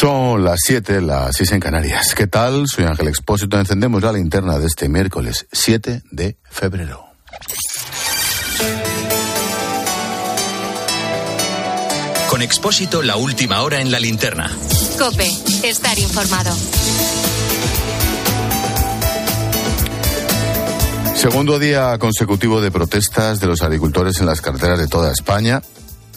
Son las 7, las 6 en Canarias. ¿Qué tal? Soy Ángel Expósito. Encendemos la linterna de este miércoles 7 de febrero. Con Expósito, la última hora en la linterna. Cope, estar informado. Segundo día consecutivo de protestas de los agricultores en las carreteras de toda España.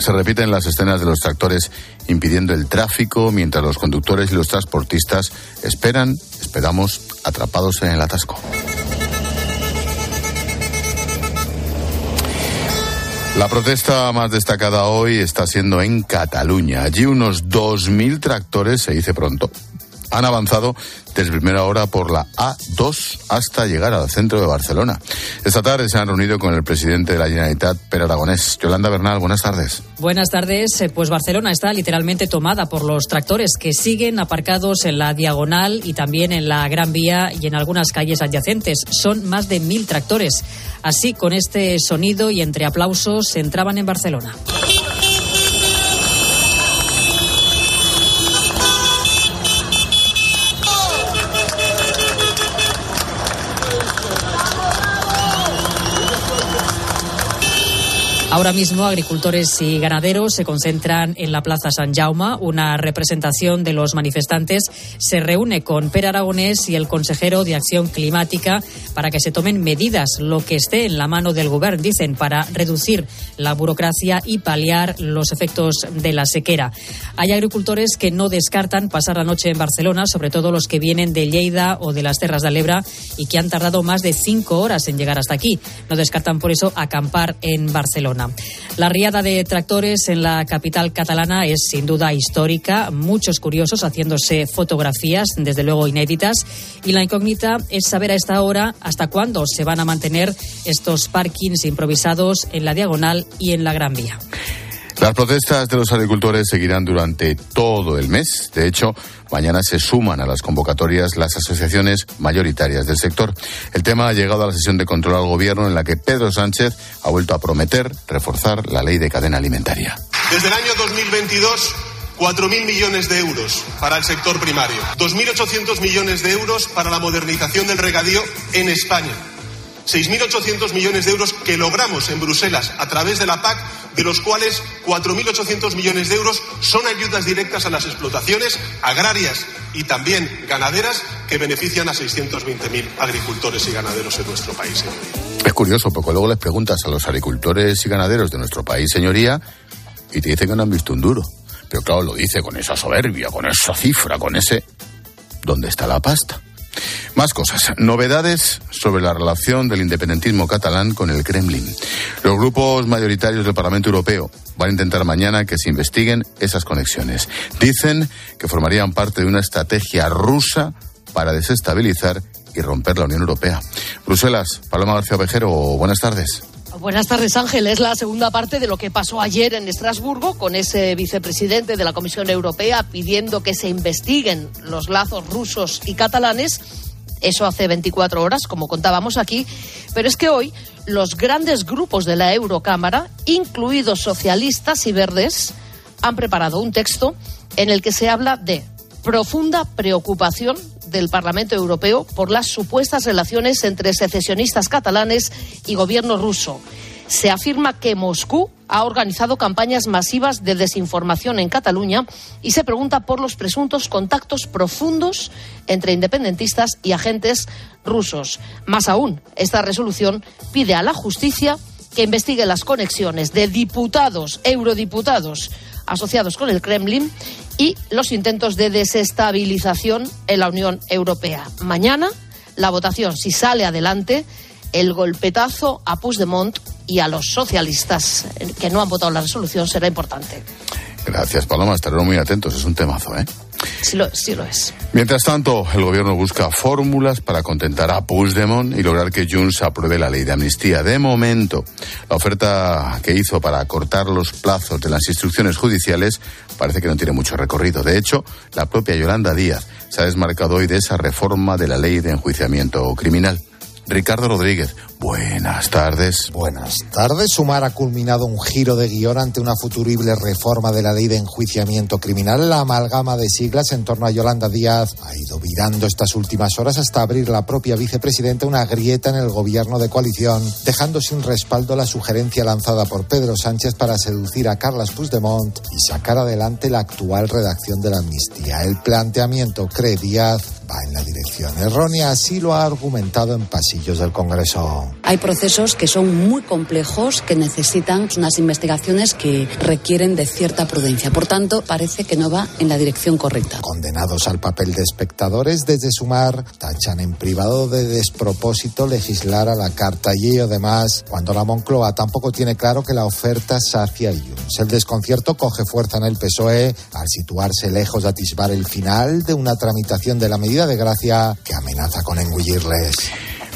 Se repiten las escenas de los tractores impidiendo el tráfico mientras los conductores y los transportistas esperan, esperamos, atrapados en el atasco. La protesta más destacada hoy está siendo en Cataluña. Allí unos 2.000 tractores, se dice pronto, han avanzado desde primera hora por la A2 hasta llegar al centro de Barcelona. Esta tarde se han reunido con el presidente de la Generalitat, Per Aragonés. Yolanda Bernal, buenas tardes. Buenas tardes. Eh, pues Barcelona está literalmente tomada por los tractores que siguen aparcados en la diagonal y también en la Gran Vía y en algunas calles adyacentes. Son más de mil tractores. Así, con este sonido y entre aplausos, entraban en Barcelona. Ahora mismo, agricultores y ganaderos se concentran en la Plaza San Jaume. Una representación de los manifestantes se reúne con Per Aragonés y el consejero de Acción Climática para que se tomen medidas, lo que esté en la mano del gobierno, dicen, para reducir la burocracia y paliar los efectos de la sequera. Hay agricultores que no descartan pasar la noche en Barcelona, sobre todo los que vienen de Lleida o de las Terras de Alebra y que han tardado más de cinco horas en llegar hasta aquí. No descartan por eso acampar en Barcelona. La riada de tractores en la capital catalana es sin duda histórica, muchos curiosos haciéndose fotografías, desde luego inéditas, y la incógnita es saber a esta hora hasta cuándo se van a mantener estos parkings improvisados en la diagonal y en la Gran Vía. Las protestas de los agricultores seguirán durante todo el mes. De hecho, mañana se suman a las convocatorias las asociaciones mayoritarias del sector. El tema ha llegado a la sesión de control al gobierno en la que Pedro Sánchez ha vuelto a prometer reforzar la ley de cadena alimentaria. Desde el año 2022 4.000 millones de euros para el sector primario, 2.800 millones de euros para la modernización del regadío en España, 6.800 millones de euros que logramos en Bruselas a través de la PAC, de los cuales 4.800 millones de euros son ayudas directas a las explotaciones agrarias y también ganaderas que benefician a 620.000 agricultores y ganaderos en nuestro país. Es curioso, porque luego les preguntas a los agricultores y ganaderos de nuestro país, señoría, y te dicen que no han visto un duro. Pero claro, lo dice con esa soberbia, con esa cifra, con ese... ¿Dónde está la pasta? Más cosas. Novedades sobre la relación del independentismo catalán con el Kremlin. Los grupos mayoritarios del Parlamento Europeo van a intentar mañana que se investiguen esas conexiones. Dicen que formarían parte de una estrategia rusa para desestabilizar y romper la Unión Europea. Bruselas, Paloma García Vejero, buenas tardes. Buenas tardes, Ángel. Es la segunda parte de lo que pasó ayer en Estrasburgo con ese vicepresidente de la Comisión Europea pidiendo que se investiguen los lazos rusos y catalanes. Eso hace 24 horas, como contábamos aquí. Pero es que hoy los grandes grupos de la Eurocámara, incluidos socialistas y verdes, han preparado un texto en el que se habla de profunda preocupación del Parlamento Europeo por las supuestas relaciones entre secesionistas catalanes y gobierno ruso. Se afirma que Moscú ha organizado campañas masivas de desinformación en Cataluña y se pregunta por los presuntos contactos profundos entre independentistas y agentes rusos. Más aún, esta resolución pide a la justicia que investigue las conexiones de diputados, eurodiputados asociados con el Kremlin y los intentos de desestabilización en la Unión Europea. Mañana, la votación, si sale adelante, el golpetazo a Puigdemont y a los socialistas que no han votado la resolución será importante. Gracias, Paloma. Estaremos muy atentos. Es un temazo, ¿eh? Sí lo, es. Mientras tanto, el gobierno busca fórmulas para contentar a Puigdemont y lograr que Junts apruebe la ley de amnistía. De momento, la oferta que hizo para acortar los plazos de las instrucciones judiciales parece que no tiene mucho recorrido. De hecho, la propia Yolanda Díaz se ha desmarcado hoy de esa reforma de la ley de enjuiciamiento criminal. Ricardo Rodríguez. Buenas tardes. Buenas tardes. Sumar ha culminado un giro de guion ante una futurible reforma de la ley de enjuiciamiento criminal. La amalgama de siglas en torno a Yolanda Díaz ha ido virando estas últimas horas hasta abrir la propia vicepresidenta una grieta en el gobierno de coalición, dejando sin respaldo la sugerencia lanzada por Pedro Sánchez para seducir a Carlas Puigdemont y sacar adelante la actual redacción de la amnistía. El planteamiento, cree Díaz, va en la dirección errónea, así lo ha argumentado en pasillos del Congreso. Hay procesos que son muy complejos, que necesitan unas investigaciones que requieren de cierta prudencia. Por tanto, parece que no va en la dirección correcta. Condenados al papel de espectadores desde Sumar, tachan en privado de despropósito legislar a la carta y además cuando la Moncloa tampoco tiene claro que la oferta sacia el Junts. El desconcierto coge fuerza en el PSOE al situarse lejos de atisbar el final de una tramitación de la medida de gracia que amenaza con engullirles.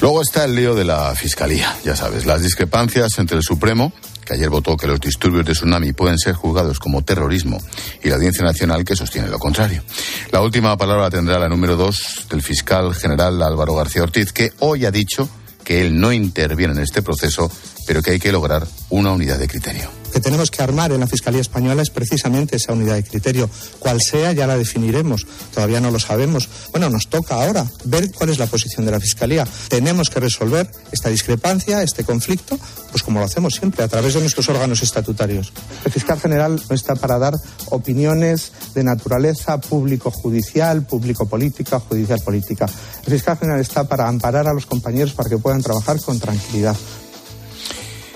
Luego está el lío de la Fiscalía, ya sabes, las discrepancias entre el Supremo, que ayer votó que los disturbios de tsunami pueden ser juzgados como terrorismo, y la Audiencia Nacional, que sostiene lo contrario. La última palabra tendrá la número dos del fiscal general Álvaro García Ortiz, que hoy ha dicho que él no interviene en este proceso, pero que hay que lograr una unidad de criterio que tenemos que armar en la Fiscalía Española es precisamente esa unidad de criterio. Cual sea, ya la definiremos. Todavía no lo sabemos. Bueno, nos toca ahora ver cuál es la posición de la Fiscalía. Tenemos que resolver esta discrepancia, este conflicto, pues como lo hacemos siempre, a través de nuestros órganos estatutarios. El fiscal general no está para dar opiniones de naturaleza público-judicial, público-política, judicial-política. El fiscal general está para amparar a los compañeros para que puedan trabajar con tranquilidad.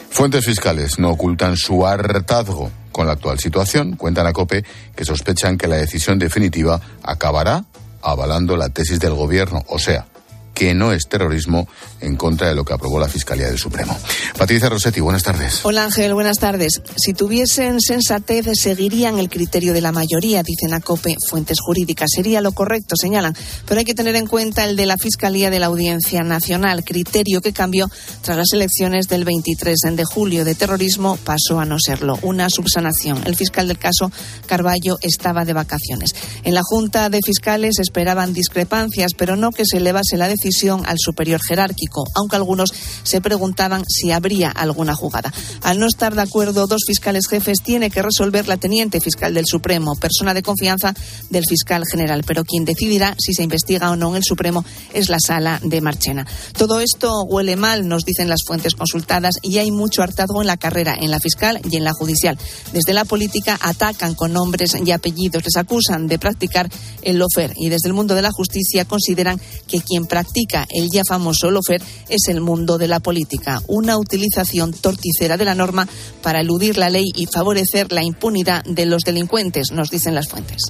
Fuentes fiscales no ocultan su hartazgo con la actual situación. Cuentan a COPE que sospechan que la decisión definitiva acabará avalando la tesis del gobierno, o sea, que no es terrorismo en contra de lo que aprobó la Fiscalía del Supremo. Patricia Rossetti, buenas tardes. Hola Ángel, buenas tardes. Si tuviesen sensatez, seguirían el criterio de la mayoría, dicen a COPE fuentes jurídicas. Sería lo correcto, señalan. Pero hay que tener en cuenta el de la Fiscalía de la Audiencia Nacional, criterio que cambió tras las elecciones del 23 de julio. De terrorismo pasó a no serlo. Una subsanación. El fiscal del caso, Carballo, estaba de vacaciones. En la Junta de Fiscales esperaban discrepancias, pero no que se elevase la decisión al superior jerárquico, aunque algunos se preguntaban si habría alguna jugada. Al no estar de acuerdo, dos fiscales jefes tiene que resolver la teniente fiscal del Supremo, persona de confianza del fiscal general, pero quien decidirá si se investiga o no en el Supremo es la sala de Marchena. Todo esto huele mal, nos dicen las fuentes consultadas, y hay mucho hartazgo en la carrera, en la fiscal y en la judicial. Desde la política atacan con nombres y apellidos, les acusan de practicar el lofer y desde el mundo de la justicia consideran que quien practica el ya famoso lofer es el mundo de la política, una utilización torticera de la norma para eludir la ley y favorecer la impunidad de los delincuentes, nos dicen las fuentes.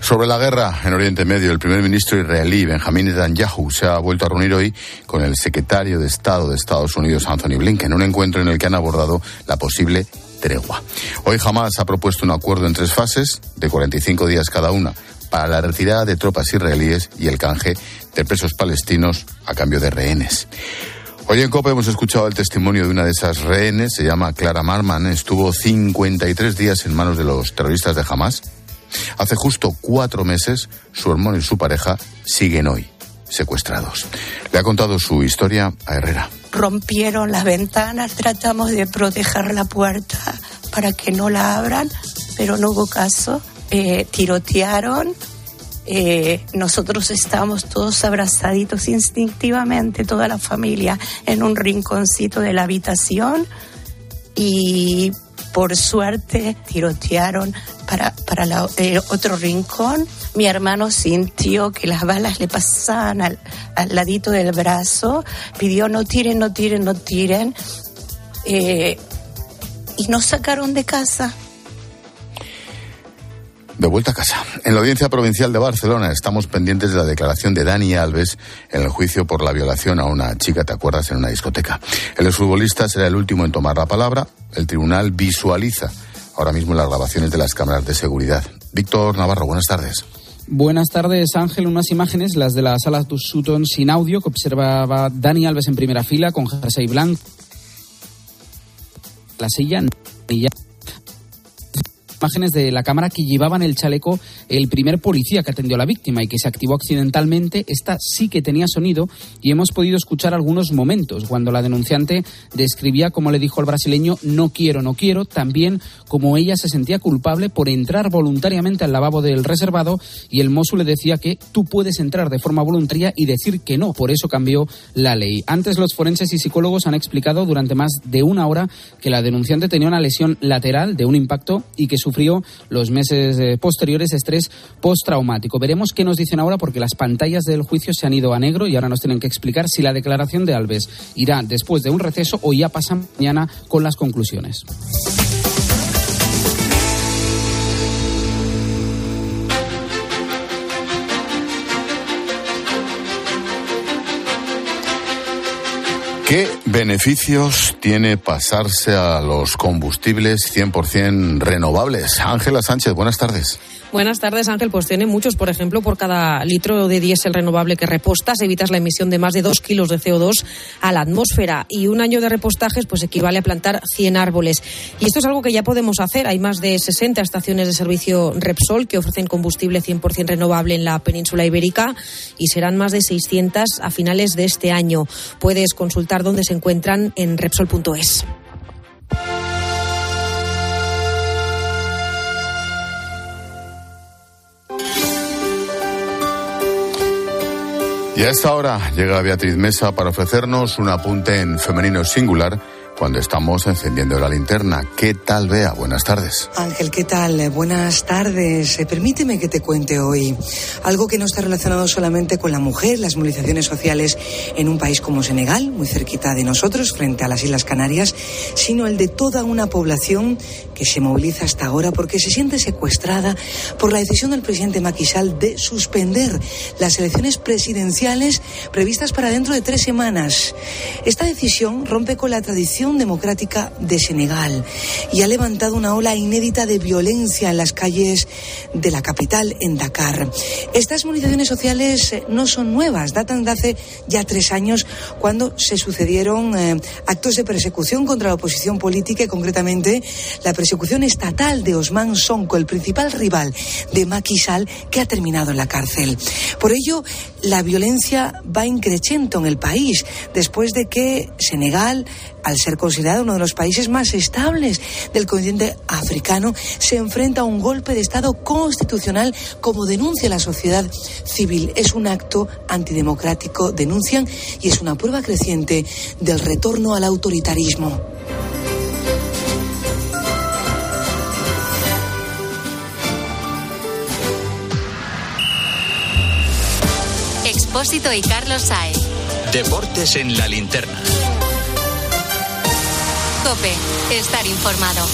Sobre la guerra en Oriente Medio, el primer ministro israelí Benjamin Netanyahu se ha vuelto a reunir hoy con el secretario de Estado de Estados Unidos, Anthony Blinken, en un encuentro en el que han abordado la posible tregua. Hoy Hamas ha propuesto un acuerdo en tres fases de 45 días cada una para la retirada de tropas israelíes y el canje de presos palestinos a cambio de rehenes. Hoy en COPE hemos escuchado el testimonio de una de esas rehenes, se llama Clara Marman, estuvo 53 días en manos de los terroristas de Hamas. Hace justo cuatro meses, su hermano y su pareja siguen hoy secuestrados. Le ha contado su historia a Herrera. Rompieron las ventanas, tratamos de proteger la puerta para que no la abran, pero no hubo caso. Eh, tirotearon, eh, nosotros estábamos todos abrazaditos instintivamente, toda la familia, en un rinconcito de la habitación y por suerte tirotearon para, para el otro rincón. Mi hermano sintió que las balas le pasaban al, al ladito del brazo, pidió no tiren, no tiren, no tiren. Eh, y nos sacaron de casa de vuelta a casa. En la Audiencia Provincial de Barcelona estamos pendientes de la declaración de Dani Alves en el juicio por la violación a una chica, ¿te acuerdas?, en una discoteca. El exfutbolista será el último en tomar la palabra. El tribunal visualiza ahora mismo las grabaciones de las cámaras de seguridad. Víctor Navarro, buenas tardes. Buenas tardes, Ángel. Unas imágenes, las de la sala Sutton sin audio, que observaba Dani Alves en primera fila con jersey blanco. La silla imágenes de la cámara que llevaba en el chaleco el primer policía que atendió a la víctima y que se activó accidentalmente. Esta sí que tenía sonido y hemos podido escuchar algunos momentos cuando la denunciante describía, como le dijo el brasileño, no quiero, no quiero, también como ella se sentía culpable por entrar voluntariamente al lavabo del reservado y el Mosu le decía que tú puedes entrar de forma voluntaria y decir que no, por eso cambió la ley. Antes los forenses y psicólogos han explicado durante más de una hora que la denunciante tenía una lesión lateral de un impacto y que sufrió los meses eh, posteriores estrés postraumático. Veremos qué nos dicen ahora porque las pantallas del juicio se han ido a negro y ahora nos tienen que explicar si la declaración de Alves irá después de un receso o ya pasa mañana con las conclusiones. ¿Qué beneficios tiene pasarse a los combustibles 100% renovables? Ángela Sánchez, buenas tardes. Buenas tardes, Ángel. Pues tiene muchos. Por ejemplo, por cada litro de diésel renovable que repostas, evitas la emisión de más de dos kilos de CO2 a la atmósfera. Y un año de repostajes pues equivale a plantar 100 árboles. Y esto es algo que ya podemos hacer. Hay más de 60 estaciones de servicio Repsol que ofrecen combustible 100% renovable en la península ibérica y serán más de 600 a finales de este año. Puedes consultar dónde se encuentran en repsol.es. Y a esta hora llega Beatriz Mesa para ofrecernos un apunte en femenino singular cuando estamos encendiendo la linterna. ¿Qué tal, Bea? Buenas tardes. Ángel, ¿qué tal? Buenas tardes. Eh, permíteme que te cuente hoy algo que no está relacionado solamente con la mujer, las movilizaciones sociales en un país como Senegal, muy cerquita de nosotros, frente a las Islas Canarias, sino el de toda una población que se moviliza hasta ahora porque se siente secuestrada por la decisión del presidente Macky Sall de suspender las elecciones presidenciales previstas para dentro de tres semanas. Esta decisión rompe con la tradición democrática de Senegal y ha levantado una ola inédita de violencia en las calles de la capital, en Dakar. Estas movilizaciones sociales eh, no son nuevas, datan de hace ya tres años cuando se sucedieron eh, actos de persecución contra la oposición política y concretamente la persecución estatal de Osman Sonko, el principal rival de Macky Sall, que ha terminado en la cárcel. Por ello, la violencia va increciendo en el país después de que Senegal al ser considerado uno de los países más estables del continente africano, se enfrenta a un golpe de Estado constitucional como denuncia la sociedad civil. Es un acto antidemocrático, denuncian, y es una prueba creciente del retorno al autoritarismo. Expósito y Carlos Saez. Deportes en la linterna. Cope, estar informado.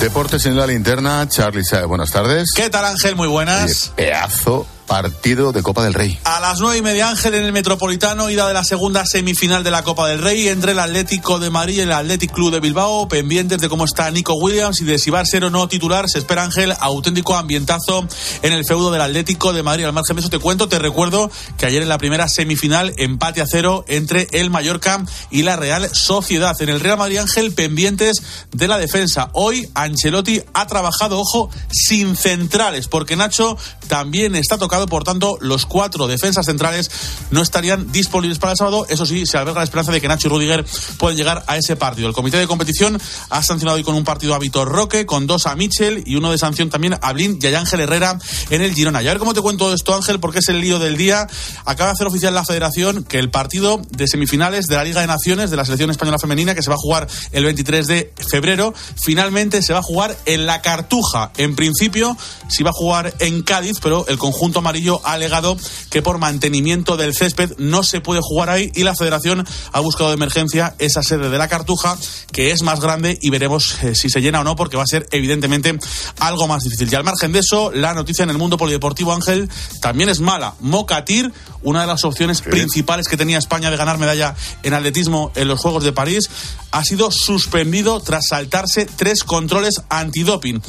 Deportes en la linterna, Charlie Sae, buenas tardes. ¿Qué tal Ángel? Muy buenas. Oye, pedazo partido de Copa del Rey. A las nueve y media Ángel en el Metropolitano, ida de la segunda semifinal de la Copa del Rey entre el Atlético de Madrid y el Athletic Club de Bilbao, pendientes de cómo está Nico Williams y de si va a ser o no titular. Se espera Ángel auténtico ambientazo en el feudo del Atlético de Madrid. Al margen de eso te cuento, te recuerdo que ayer en la primera semifinal empate a cero entre el Mallorca y la Real Sociedad. En el Real Madrid Ángel pendientes de la defensa. Hoy Ancelotti ha trabajado, ojo, sin centrales, porque Nacho también está tocando por tanto, los cuatro defensas centrales no estarían disponibles para el sábado. Eso sí, se alberga la esperanza de que Nacho y Rudiger pueden llegar a ese partido. El comité de competición ha sancionado hoy con un partido a Vitor Roque, con dos a Michel y uno de sanción también a Blin y a Ángel Herrera en el Girona. Y a ver cómo te cuento esto, Ángel, porque es el lío del día. Acaba de hacer oficial la federación que el partido de semifinales de la Liga de Naciones de la selección española femenina, que se va a jugar el 23 de febrero, finalmente se va a jugar en la Cartuja. En principio, se va a jugar en Cádiz, pero el conjunto amarillo ha alegado que por mantenimiento del césped no se puede jugar ahí y la federación ha buscado de emergencia esa sede de la Cartuja, que es más grande y veremos eh, si se llena o no, porque va a ser evidentemente algo más difícil. Y al margen de eso, la noticia en el mundo polideportivo, Ángel, también es mala. Mocatir, una de las opciones principales que tenía España de ganar medalla en atletismo en los Juegos de París, ha sido suspendido tras saltarse tres controles antidoping.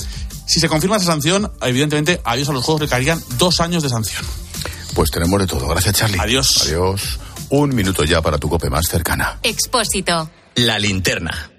Si se confirma esa sanción, evidentemente, adiós a los Juegos le caerían dos años de sanción. Pues tenemos de todo. Gracias, Charlie. Adiós. Adiós. Un minuto ya para tu cope más cercana. Expósito. La linterna.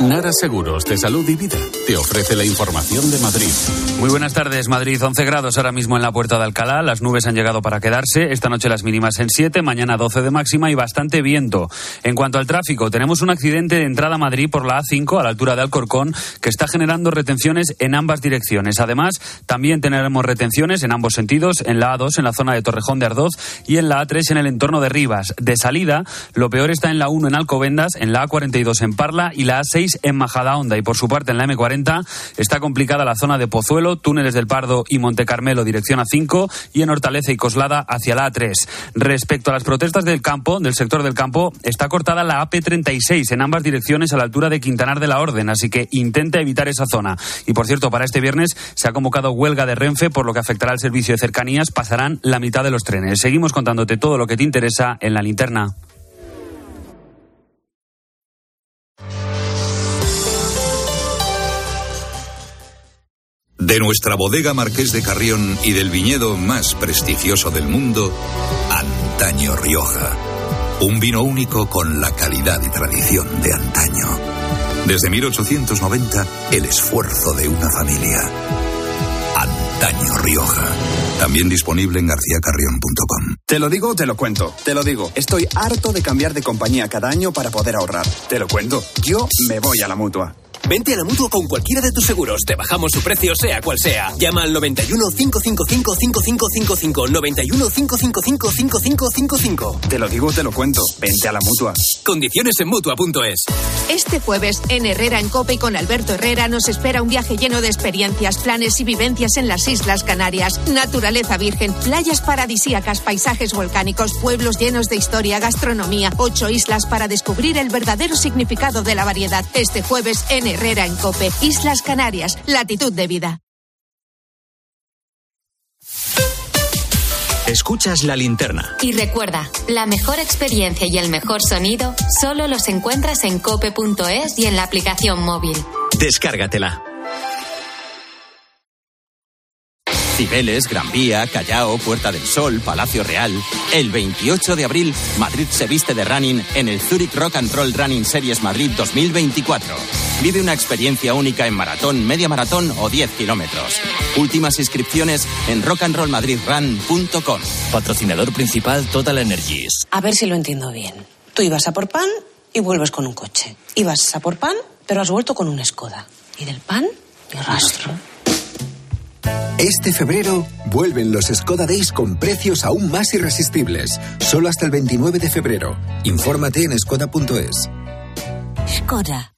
Nara Seguros de Salud y Vida te ofrece la información de Madrid. Muy buenas tardes, Madrid. 11 grados ahora mismo en la puerta de Alcalá. Las nubes han llegado para quedarse. Esta noche las mínimas en 7, mañana 12 de máxima y bastante viento. En cuanto al tráfico, tenemos un accidente de entrada a Madrid por la A5 a la altura de Alcorcón que está generando retenciones en ambas direcciones. Además, también tendremos retenciones en ambos sentidos, en la A2 en la zona de Torrejón de Ardoz y en la A3 en el entorno de Rivas. De salida, lo peor está en la 1 en Alcobendas, en la A42 en Parla y la A6 en Majadahonda y por su parte en la M40 está complicada la zona de Pozuelo, túneles del Pardo y Monte Carmelo dirección A5 y en Hortaleza y Coslada hacia la A3. Respecto a las protestas del campo, del sector del campo, está cortada la AP36 en ambas direcciones a la altura de Quintanar de la Orden, así que intenta evitar esa zona. Y por cierto, para este viernes se ha convocado huelga de Renfe, por lo que afectará al servicio de cercanías, pasarán la mitad de los trenes. Seguimos contándote todo lo que te interesa en la linterna. De nuestra bodega Marqués de Carrión y del viñedo más prestigioso del mundo, Antaño Rioja. Un vino único con la calidad y tradición de antaño. Desde 1890, el esfuerzo de una familia. Antaño Rioja. También disponible en garcíacarrión.com. Te lo digo, te lo cuento. Te lo digo. Estoy harto de cambiar de compañía cada año para poder ahorrar. Te lo cuento. Yo me voy a la mutua. Vente a la mutua con cualquiera de tus seguros. Te bajamos su precio, sea cual sea. Llama al 91 555 5555. 91 555 5555. Te lo digo, te lo cuento. Vente a la mutua. Condiciones en mutua.es. Este jueves, en Herrera en Cope y con Alberto Herrera, nos espera un viaje lleno de experiencias, planes y vivencias en las Islas Canarias. Naturaleza virgen, playas paradisíacas, paisajes volcánicos, pueblos llenos de historia, gastronomía. Ocho islas para descubrir el verdadero significado de la variedad. Este jueves, en Herrera en Cope, Islas Canarias, latitud de vida. Escuchas la linterna. Y recuerda, la mejor experiencia y el mejor sonido solo los encuentras en cope.es y en la aplicación móvil. Descárgatela. Cibeles, Gran Vía, Callao, Puerta del Sol, Palacio Real. El 28 de abril, Madrid se viste de running en el Zurich Rock and Roll Running Series Madrid 2024. Vive una experiencia única en maratón, media maratón o 10 kilómetros. Últimas inscripciones en rockandrollmadridrun.com. Patrocinador principal Total Energies. A ver si lo entiendo bien. Tú ibas a por pan y vuelves con un coche. Ibas a por pan, pero has vuelto con una escoda. Y del pan, ni rastro. Este febrero vuelven los Skoda Days con precios aún más irresistibles. Solo hasta el 29 de febrero. Infórmate en skoda.es. Skoda.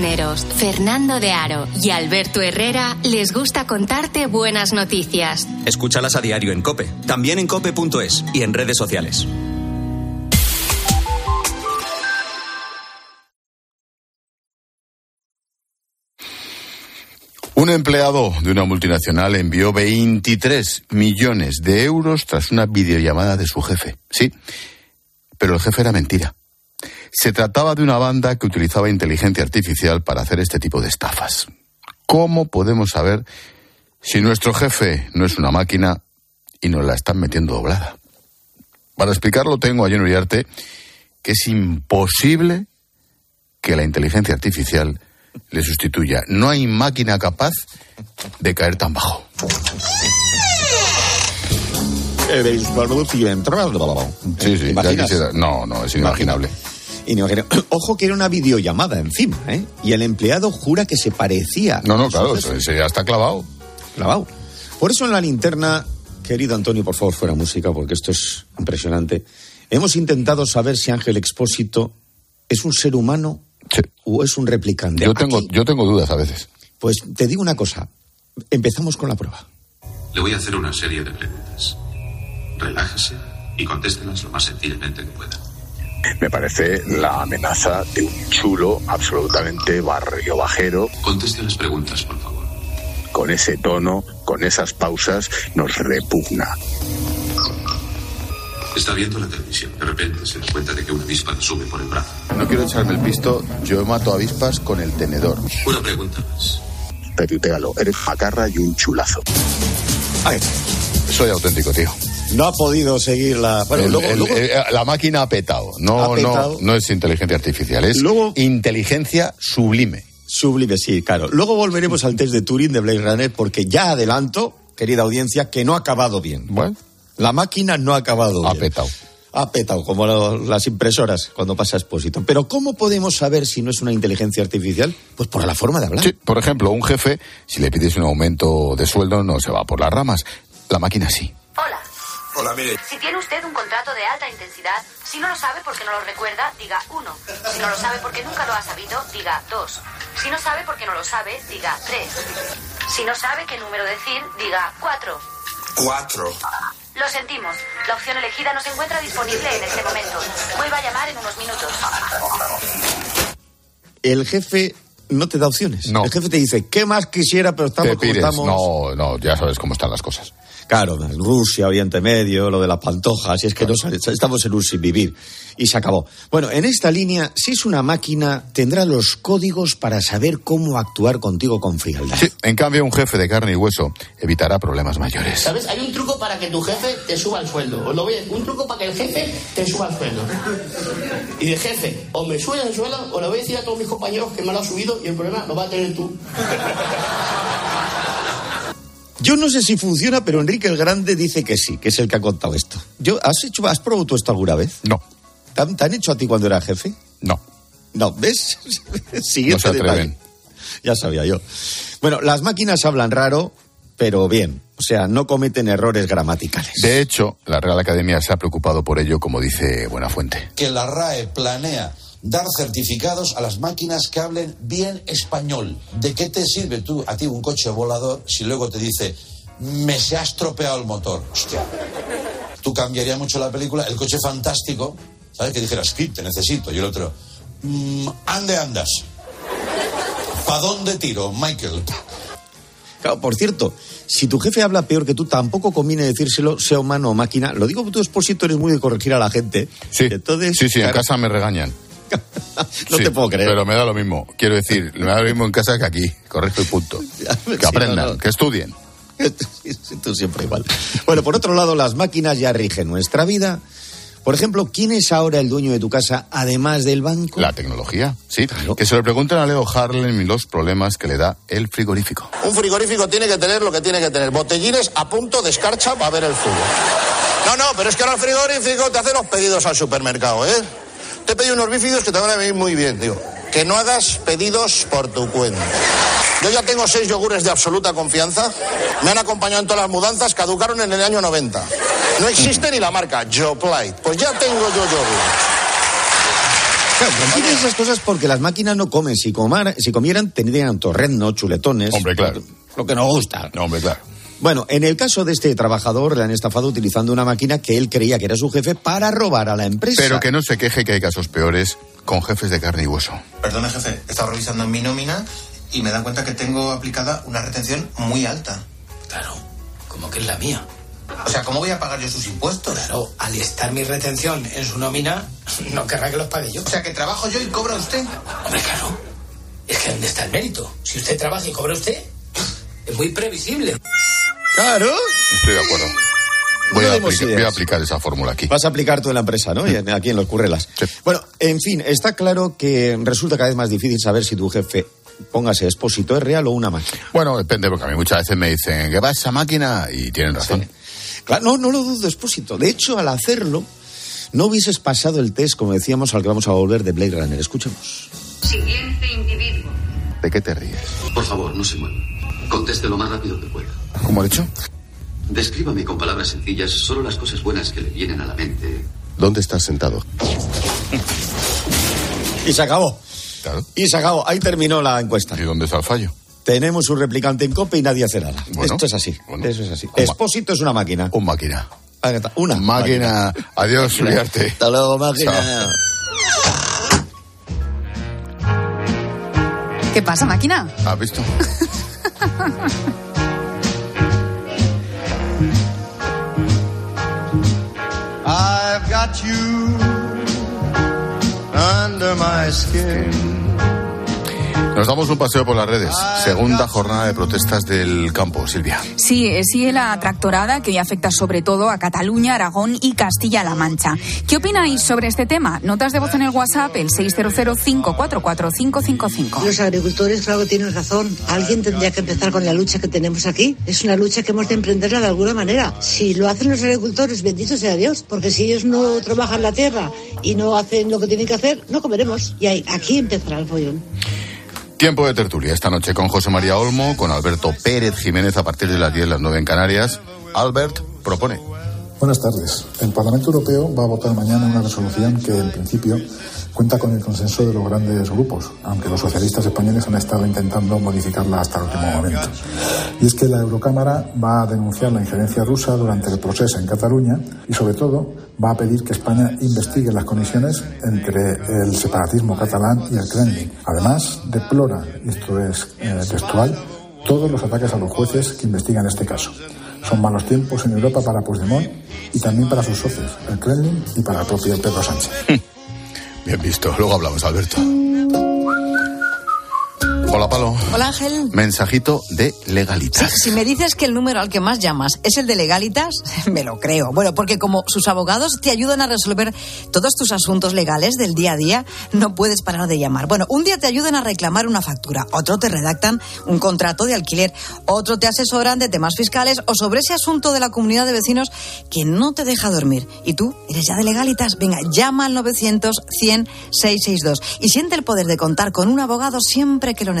Cisneros, Fernando de Aro y Alberto Herrera les gusta contarte buenas noticias. Escúchalas a diario en COPE, también en cope.es y en redes sociales. Un empleado de una multinacional envió 23 millones de euros tras una videollamada de su jefe. Sí, pero el jefe era mentira. Se trataba de una banda que utilizaba inteligencia artificial para hacer este tipo de estafas. ¿Cómo podemos saber si nuestro jefe no es una máquina y nos la están metiendo doblada? Para explicarlo tengo a Jenny Uriarte que es imposible que la inteligencia artificial le sustituya. No hay máquina capaz de caer tan bajo. Sí, sí, ya quisiera. No, no, es inimaginable. Ojo que era una videollamada encima, ¿eh? Y el empleado jura que se parecía. No, no, claro, ese ya está clavado. Clavado. Por eso en la linterna Querido Antonio, por favor, fuera música, porque esto es impresionante. Hemos intentado saber si Ángel Expósito es un ser humano o es un replicante. Yo tengo, yo tengo dudas a veces. Pues te digo una cosa. Empezamos con la prueba. Le voy a hacer una serie de preguntas. Relájese y contéstelas lo más sencillamente que pueda. Me parece la amenaza de un chulo absolutamente barrio bajero. Conteste las preguntas, por favor. Con ese tono, con esas pausas, nos repugna. Está viendo la televisión. De repente se da cuenta de que una avispa le sube por el brazo. No quiero echarme el pisto, yo mato avispas con el tenedor. Una pregunta más. Retuitealo, eres macarra y un chulazo. Ay, Soy auténtico, tío. No ha podido seguir la. Bueno, El- luego, el- luego- eh, la máquina ha petado. No, Ha petado. no, no es inteligencia artificial, es inteligencia sublime. Sublime, sí, claro. Luego volveremos al test de Turing de Blade Runner porque ya adelanto, querida audiencia, que no ha acabado bien. Bueno. La máquina no ha acabado Ha bien. petado. Ha petado, como lo- las impresoras cuando pasa Expósito. Pero ¿cómo podemos saber si no es una inteligencia artificial? Pues por la forma de hablar. Sí, por ejemplo, un jefe, si le pides un aumento de sueldo, no se va por las ramas. La máquina sí. Hola. Hola, mire. Si tiene usted un contrato de alta intensidad, si no lo sabe porque no lo recuerda, diga uno. Si no lo sabe porque nunca lo ha sabido, diga dos. Si no sabe porque no lo sabe, diga tres. Si no sabe qué número decir, diga cuatro. Cuatro. Lo sentimos. La opción elegida no se encuentra disponible en este momento. Vuelva a llamar en unos minutos. El jefe no te da opciones. No. El jefe te dice, ¿qué más quisiera? Pero estamos Te como pides. estamos. No, no, ya sabes cómo están las cosas. Claro, Rusia, Oriente Medio, lo de las pantojas, y es que no sale- estamos en un sin vivir. Y se acabó. Bueno, en esta línea, si es una máquina, tendrá los códigos para saber cómo actuar contigo con frialdad. Sí, en cambio, un jefe de carne y hueso evitará problemas mayores. ¿Sabes? Hay un truco para que tu jefe te suba el sueldo. Os lo voy a decir. Un truco para que el jefe te suba el sueldo. Y de jefe, o me subes el sueldo o le voy a decir a todos mis compañeros que me lo ha subido y el problema lo va a tener tú. Yo no sé si funciona, pero Enrique el Grande dice que sí, que es el que ha contado esto. Yo, ¿Has hecho, has probado tú esto alguna vez? No. ¿Te han, te han hecho a ti cuando era jefe? No. No, ¿ves? Siguiente No se atreven. detalle. Ya sabía yo. Bueno, las máquinas hablan raro, pero bien. O sea, no cometen errores gramaticales. De hecho, la Real Academia se ha preocupado por ello, como dice Buenafuente. que la RAE planea dar certificados a las máquinas que hablen bien español. ¿De qué te sirve tú a ti un coche volador si luego te dice me se ha estropeado el motor? Hostia. Tú cambiarías mucho la película, el coche fantástico, ¿sabes? Que dijeras, Skip, te necesito. Y el otro, "Mm, ande andas. ¿Pa dónde tiro, Michael? Claro, por cierto, si tu jefe habla peor que tú, tampoco conviene decírselo, sea humano o máquina. Lo digo porque tú, Expósito, eres muy de corregir a la gente. Sí, Entonces, sí, sí, en casa me regañan. No Sí, te puedo creer. Pero me da lo mismo. Quiero decir, me da lo mismo en casa que aquí. Correcto y punto. Que Sí, aprendan, no, no. que estudien. Tú siempre igual. Bueno, por otro lado, las máquinas ya rigen nuestra vida. Por ejemplo, ¿quién es ahora el dueño de tu casa, además del banco? La tecnología, sí. Que se le pregunten a Leo Harlem y los problemas que le da el frigorífico. Un frigorífico tiene que tener lo que tiene que tener. Botellines a punto de escarcha para ver el fútbol. No, no, pero es que ahora el frigorífico te hace los pedidos al supermercado, ¿eh? Te he pedido unos bífidos que te van a venir muy bien, tío. Que no hagas pedidos por tu cuenta. Yo ya tengo seis yogures de absoluta confianza. Me han acompañado en todas las mudanzas, caducaron en el año 90. No existe ni la marca Joplite. Pues ya tengo yo yogur. Claro, contiene esas cosas porque las máquinas no comen. Si, comar- si comieran, tendrían torrezno, chuletones. Hombre, claro. Lo que nos gusta. No, hombre, claro. Bueno, en el caso de este trabajador, le han estafado utilizando una máquina que él creía que era su jefe para robar a la empresa. Pero que no se queje que hay casos peores con jefes de carne y hueso. Perdone, jefe, he estado revisando mi nómina y me da cuenta que tengo aplicada una retención muy alta. Claro, como que es la mía. O sea, ¿cómo voy a pagar yo sus impuestos? Claro, al estar mi retención en su nómina, no querrá que los pague yo. O sea, que trabajo yo y cobra usted. Hombre, claro. Es que ¿dónde está el mérito? Si usted trabaja y cobra usted, es muy previsible. Claro. Estoy de acuerdo. Voy No a, aplicar, ideas. voy a aplicar esa fórmula aquí. Vas a aplicar tú en la empresa, ¿no? Y aquí en los currelas. Bueno, en fin, está claro que resulta cada vez más difícil saber si tu jefe, póngase expósito, es real o una máquina. Bueno, depende, porque a mí muchas veces me dicen, ¿qué va esa máquina? Y tienen razón. Claro, no, no lo dudo, expósito. De hecho, al hacerlo, no hubieses pasado el test, como decíamos, al que vamos a volver de Blade Runner. Escuchemos. Siguiente individuo. ¿De qué te ríes? Por favor, no se mueva. Conteste lo más rápido que pueda. ¿Cómo he dicho? Descríbame con palabras sencillas solo las cosas buenas que le vienen a la mente. ¿Dónde estás sentado? Y se acabó. Y se acabó. Ahí terminó la encuesta. ¿Y dónde está el fallo? Tenemos un replicante en COPE y nadie hace nada. Bueno, Esto es así. bueno. Eso es así. Un Expósito es una máquina. Un máquina. Una Máquina. Adiós, Uriarte. Hasta luego, máquina. Chao. ¿Qué pasa, máquina? ¿Has visto? I've got you under my skin. Nos damos un paseo por las redes. Segunda jornada de protestas del campo, Silvia. Sí, eh, sigue la tractorada que hoy afecta sobre todo a Cataluña, Aragón y Castilla-La Mancha. ¿Qué opináis sobre este tema? Notas de voz en el WhatsApp, el 600-544-555. Los agricultores, claro que tienen razón. Alguien tendría que empezar con la lucha que tenemos aquí. Es una lucha que hemos de emprenderla de alguna manera. Si lo hacen los agricultores, bendito sea Dios, porque si ellos no trabajan la tierra y no hacen lo que tienen que hacer, no comeremos. Y ahí, aquí empezará el follón. Tiempo de tertulia esta noche con José María Olmo, con Alberto Pérez Jiménez a partir de las 10, las 9 en Canarias. Albert propone. Buenas tardes. El Parlamento Europeo va a votar mañana una resolución que, en principio, cuenta con el consenso de los grandes grupos, aunque los socialistas españoles han estado intentando modificarla hasta el último momento. Y es que la Eurocámara va a denunciar la injerencia rusa durante el proceso en Cataluña y, sobre todo, va a pedir que España investigue las conexiones entre el separatismo catalán y el Kremlin. Además, deplora, y esto es eh, textual, todos los ataques a los jueces que investigan este caso. Son malos tiempos en Europa para Puigdemont y también para sus socios, el Kremlin y para el propio Pedro Sánchez. Bien visto. Luego hablamos, Alberto. Hola, Palo. Hola Ángel. Mensajito de legalitas. Sí, si me dices que el número al que más llamas es el de legalitas, me lo creo. Bueno, porque como sus abogados te ayudan a resolver todos tus asuntos legales del día a día, no puedes parar de llamar. Bueno, un día te ayudan a reclamar una factura, otro te redactan un contrato de alquiler, otro te asesoran de temas fiscales o sobre ese asunto de la comunidad de vecinos que no te deja dormir. ¿Y tú? ¿Eres ya de legalitas? Venga, llama al 900 100 662 y siente el poder de contar con un abogado siempre que lo necesites.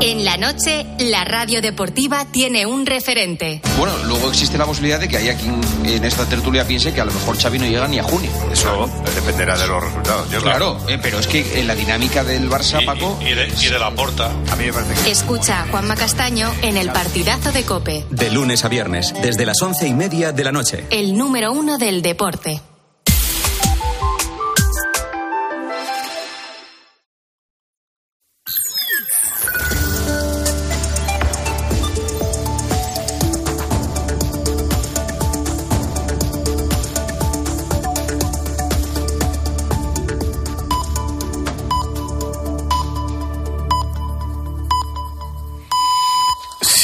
En la noche, la radio deportiva tiene un referente. Bueno, luego existe la posibilidad de que haya quien en esta tertulia piense que a lo mejor Xavi no llega ni a junio. Eso dependerá de los resultados. Yo Claro, eh, pero es que en la dinámica del Barça, Paco... Y de, y de la porta. A mí me parece que. Escucha a Juanma Castaño en el partidazo de Cope, De lunes a viernes, desde las once y media de la noche. el número uno del deporte.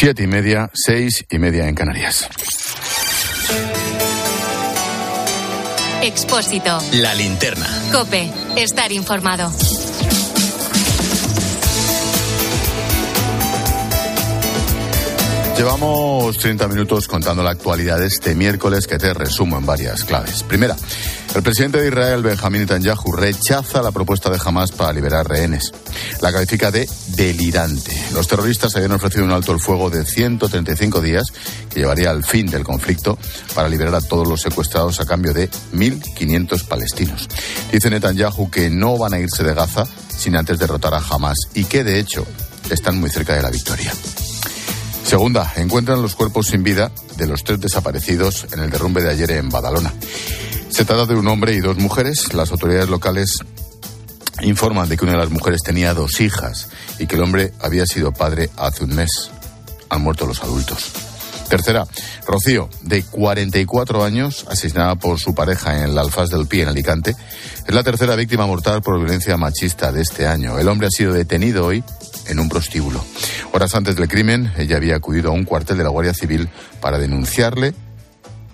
Siete y media, seis y media en Canarias. Expósito. La linterna. Cope. Estar informado. Llevamos 30 minutos contando la actualidad de este miércoles que te resumo en varias claves. Primera, el presidente de Israel, Benjamín Netanyahu, rechaza la propuesta de Hamas para liberar rehenes. La califica de delirante. Los terroristas habían ofrecido un alto el fuego de 135 días que llevaría al fin del conflicto para liberar a todos los secuestrados a cambio de 1.500 palestinos. Dice Netanyahu que no van a irse de Gaza sin antes derrotar a Hamas y que, de hecho, están muy cerca de la victoria. Segunda, encuentran los cuerpos sin vida de los tres desaparecidos en el derrumbe de ayer en Badalona. Se trata de un hombre y dos mujeres. Las autoridades locales informan de que una de las mujeres tenía dos hijas y que el hombre había sido padre hace un mes. Han muerto los adultos. Tercera, Rocío, de 44 años, asesinada por su pareja en el Alfaz del Pie, en Alicante, es la tercera víctima mortal por violencia machista de este año. El hombre ha sido detenido hoy en un prostíbulo. Horas antes del crimen, ella había acudido a un cuartel de la Guardia Civil para denunciarle,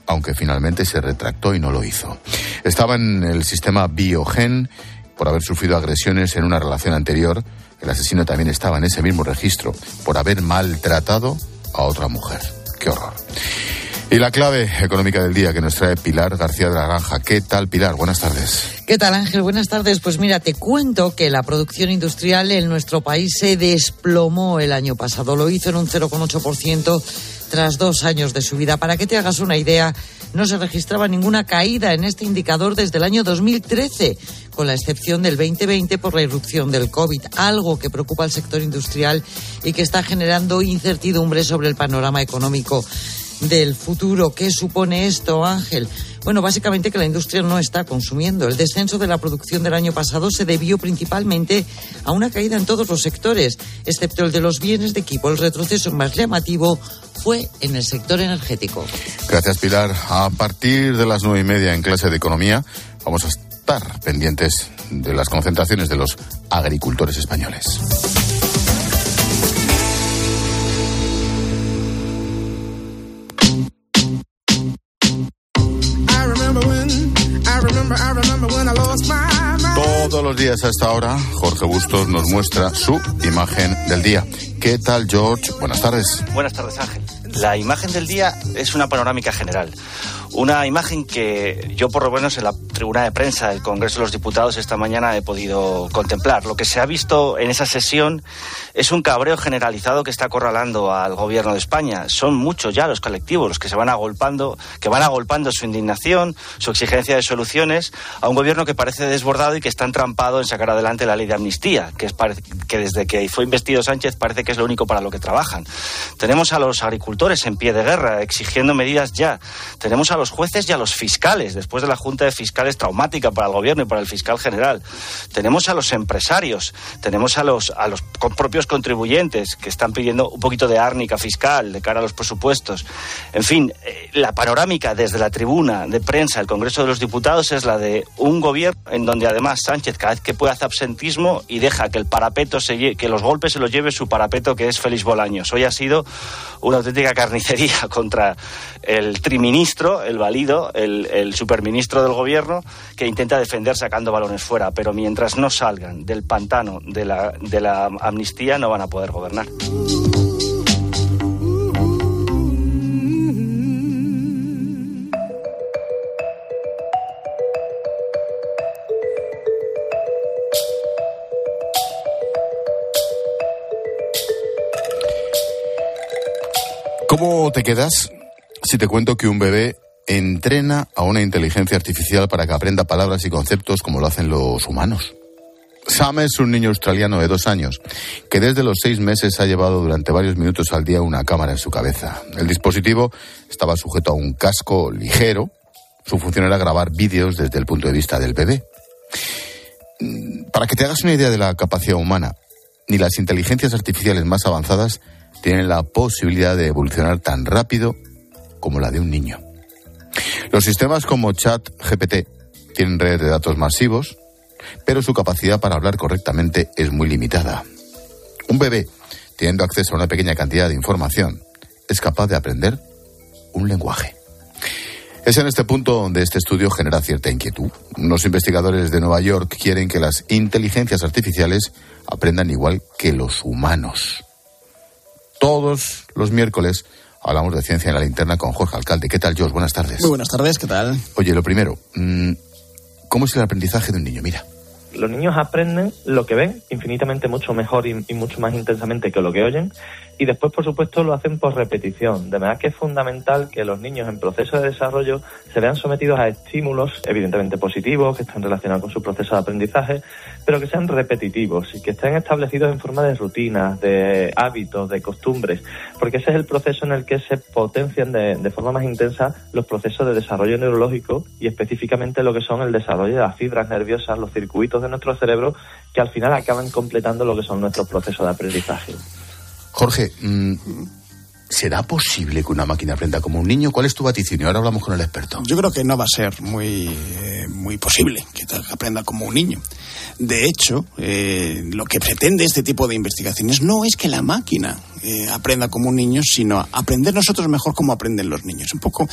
aunque finalmente se retractó y no lo hizo. Estaba en el sistema Biogen por haber sufrido agresiones en una relación anterior. El asesino también estaba en ese mismo registro por haber maltratado a otra mujer. Qué horror. Y la clave económica del día que nos trae Pilar García de la Granja. ¿Qué tal, Pilar? Buenas tardes. ¿Qué tal, Ángel? Buenas tardes. Pues mira, te cuento que la producción industrial en nuestro país se desplomó el año pasado. Lo hizo en un 0,8% tras dos años de subida. Para que te hagas una idea, no se registraba ninguna caída en este indicador desde el año 2013, con la excepción del 2020 por la irrupción del COVID, algo que preocupa al sector industrial y que está generando incertidumbre sobre el panorama económico del futuro. ¿Qué supone esto, Ángel? Bueno, básicamente que la industria no está consumiendo. El descenso de la producción del año pasado se debió principalmente a una caída en todos los sectores, excepto el de los bienes de equipo. El retroceso más llamativo fue en el sector energético. Gracias, Pilar. A partir de las nueve y media en clase de economía vamos a estar pendientes de las concentraciones de los agricultores españoles. Todos los días a esta Jorge Bustos nos muestra su imagen del día. ¿Qué tal, George? Buenas tardes. Buenas tardes, Ángel. La imagen del día es una panorámica general. Una imagen que yo, por lo menos, en la tribuna de prensa del Congreso de los Diputados esta mañana he podido contemplar. Lo que se ha visto en esa sesión es un cabreo generalizado que está acorralando al gobierno de España. Son muchos ya los colectivos los que se van agolpando, que van agolpando su indignación, su exigencia de soluciones a un gobierno que parece desbordado y que está entrampado en sacar adelante la ley de amnistía, que, es que desde que fue investido Sánchez parece que es lo único para lo que trabajan. Tenemos a los agricultores en pie de guerra exigiendo medidas ya. Tenemos a los jueces y a los fiscales, después de la Junta de Fiscales traumática para el gobierno y para el fiscal general. Tenemos a los empresarios, tenemos a los, a los propios contribuyentes que están pidiendo un poquito de árnica fiscal de cara a los presupuestos. En fin, eh, la panorámica desde la tribuna de prensa del Congreso de los Diputados es la de un gobierno en donde además Sánchez cada vez que puede hace absentismo y deja que el parapeto se que los golpes se los lleve su parapeto que es Félix Bolaños. Hoy ha sido una auténtica carnicería contra el triministro, el valido, el, el superministro del gobierno, que intenta defender sacando balones fuera. Pero mientras no salgan del pantano de la, de la amnistía, no van a poder gobernar. ¿Cómo te quedas si te cuento que un bebé entrena a una inteligencia artificial para que aprenda palabras y conceptos como lo hacen los humanos? Sam es un niño australiano de dos años que desde los seis meses ha llevado durante varios minutos al día una cámara en su cabeza. El dispositivo estaba sujeto a un casco ligero. Su función era grabar vídeos desde el punto de vista del bebé. Para que te hagas una idea de la capacidad humana, ni las inteligencias artificiales más avanzadas tienen la posibilidad de evolucionar tan rápido como la de un niño. Los sistemas como Chat GPT tienen redes de datos masivos, pero su capacidad para hablar correctamente es muy limitada. Un bebé teniendo acceso a una pequeña cantidad de información, es capaz de aprender un lenguaje. Es en este punto donde este estudio genera cierta inquietud. Los investigadores de Nueva York quieren que las inteligencias artificiales aprendan igual que los humanos. Todos los miércoles hablamos de ciencia en la linterna con Jorge Alcalde. ¿Qué tal, George? Buenas tardes. Muy buenas tardes, ¿qué tal? Oye, lo primero, mm, ¿cómo es el aprendizaje de un niño? Mira. Los niños aprenden lo que ven infinitamente mucho mejor y, y mucho más intensamente que lo que oyen y después, por supuesto, lo hacen por repetición. De manera que es fundamental que los niños en proceso de desarrollo se vean sometidos a estímulos, evidentemente positivos, que estén relacionados con su proceso de aprendizaje, pero que sean repetitivos y que estén establecidos en forma de rutinas, de hábitos, de costumbres, porque ese es el proceso en el que se potencian de, de forma más intensa los procesos de desarrollo neurológico y específicamente lo que son el desarrollo de las fibras nerviosas, los circuitos de nuestro cerebro, que al final acaban completando lo que son nuestros procesos de aprendizaje. Jorge, mm, ¿será posible que una máquina aprenda como un niño? ¿Cuál es tu vaticinio? Ahora hablamos con el experto. Yo creo que no va a ser muy, eh, muy posible que aprenda como un niño. De hecho, eh, lo que pretende este tipo de investigaciones no es que la máquina eh, aprenda como un niño, sino aprender nosotros mejor como aprenden los niños. Un poco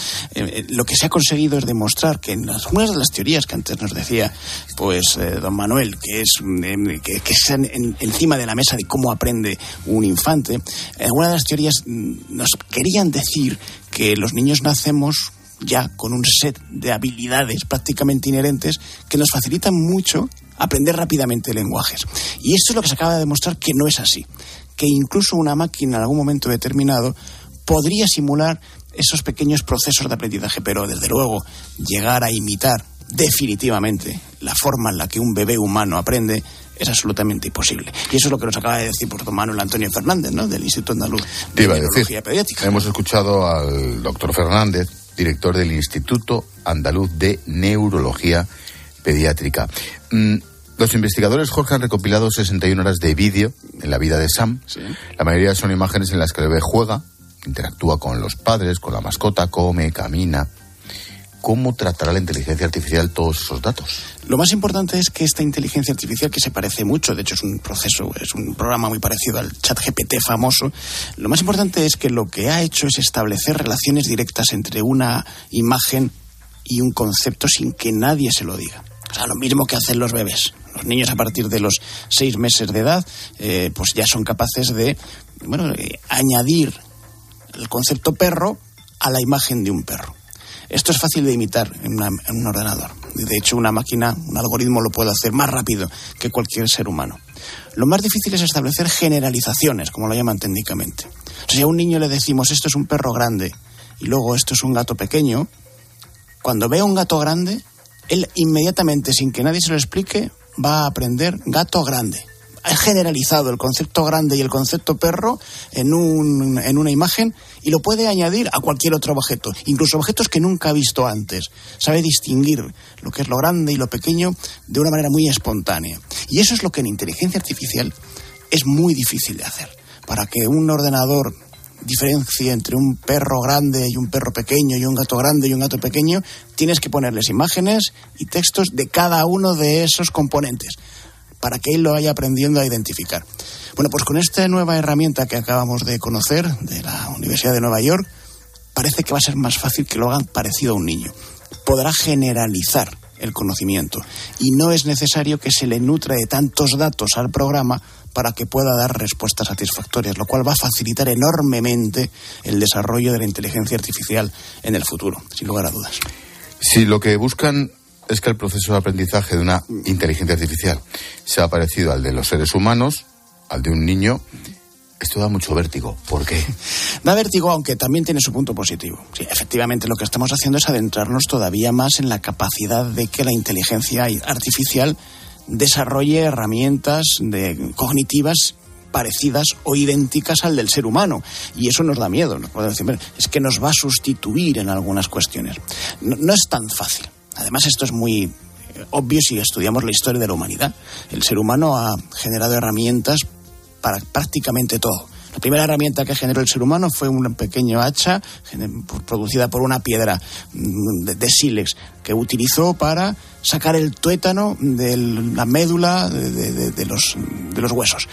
lo que se ha conseguido es demostrar que en algunas de las teorías que antes nos decía pues don Manuel, que es que, que están en, encima de la mesa de cómo aprende un infante, algunas de las teorías mm, nos querían decir que los niños nacemos ya con un set de habilidades prácticamente inherentes que nos facilitan mucho aprender rápidamente lenguajes. Y esto es lo que se acaba de demostrar que no es así. Que incluso una máquina en algún momento determinado podría simular esos pequeños procesos de aprendizaje, pero desde luego llegar a imitar definitivamente la forma en la que un bebé humano aprende es absolutamente imposible. Y eso es lo que nos acaba de decir por Manuel Antonio Fernández, ¿no? del Instituto Andaluz de Neurología Pediátrica. Hemos escuchado al doctor Fernández, director del Instituto Andaluz de Neurología Pediátrica. Mm, los investigadores, Jorge, han recopilado 61 horas de vídeo en la vida de Sam. La mayoría son imágenes en las que el bebé juega, interactúa con los padres, con la mascota, come, camina. ¿Cómo tratará la inteligencia artificial todos esos datos? Lo más importante es que esta inteligencia artificial, que se parece mucho, de hecho es un proceso, es un programa muy parecido al chat GPT famoso, lo más importante es que lo que ha hecho es establecer relaciones directas entre una imagen y un concepto sin que nadie se lo diga. O sea, lo mismo que hacen los bebés. Los niños a partir de los seis meses de edad, eh, pues ya son capaces de, bueno, eh, añadir el concepto perro a la imagen de un perro. Esto es fácil de imitar en, un ordenador. De hecho, una máquina, un algoritmo lo puede hacer más rápido que cualquier ser humano. Lo más difícil es establecer generalizaciones, como lo llaman técnicamente. O sea, si a un niño le decimos esto es un perro grande y luego esto es un gato pequeño, cuando ve un gato grande, él inmediatamente, sin que nadie se lo explique, va a aprender gato grande. Ha generalizado el concepto grande y el concepto perro en, un, en una imagen y lo puede añadir a cualquier otro objeto, incluso objetos que nunca ha visto antes. Sabe distinguir lo que es lo grande y lo pequeño de una manera muy espontánea. Y eso es lo que en inteligencia artificial es muy difícil de hacer. Para que un ordenador diferencia entre un perro grande y un perro pequeño y un gato grande y un gato pequeño, tienes que ponerles imágenes y textos de cada uno de esos componentes para que él lo vaya aprendiendo a identificar. Bueno, pues con esta nueva herramienta que acabamos de conocer de la Universidad de Nueva York, parece que va a ser más fácil que lo hagan parecido a un niño. Podrá generalizar el conocimiento y no es necesario que se le nutra de tantos datos al programa para que pueda dar respuestas satisfactorias, lo cual va a facilitar enormemente el desarrollo de la inteligencia artificial en el futuro, sin lugar a dudas. Si lo que buscan es que el proceso de aprendizaje de una inteligencia artificial sea parecido al de los seres humanos, al de un niño, esto da mucho vértigo. ¿Por qué? Da vértigo, aunque también tiene su punto positivo. Sí, efectivamente, lo que estamos haciendo es adentrarnos todavía más en la capacidad de que la inteligencia artificial desarrolle herramientas de, cognitivas parecidas o idénticas al del ser humano. Y eso nos da miedo. decir, es que nos va a sustituir en algunas cuestiones. No, es tan fácil. Además, esto es muy obvio si estudiamos la historia de la humanidad. El ser humano ha generado herramientas para prácticamente todo. La primera herramienta que generó el ser humano fue un pequeño hacha producida por una piedra mm, de, sílex que utilizó para sacar el tuétano de la médula de los huesos.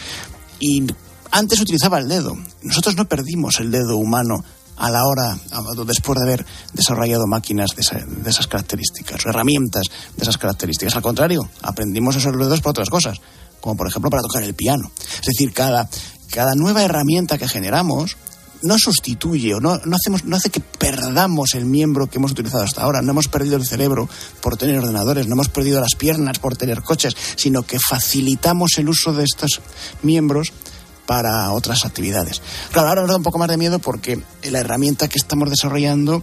Y antes utilizaba el dedo. Nosotros no perdimos el dedo humano a la hora, después de haber desarrollado máquinas de, esas características, herramientas de esas características. Al contrario, aprendimos esos dedos para otras cosas, como por ejemplo para tocar el piano. Es decir, cada, cada nueva herramienta que generamos no sustituye o no, no, hacemos, no hace que perdamos el miembro que hemos utilizado hasta ahora. No hemos perdido el cerebro por tener ordenadores, no hemos perdido las piernas por tener coches, sino que facilitamos el uso de estos miembros para otras actividades. Claro, ahora nos da un poco más de miedo porque la herramienta que estamos desarrollando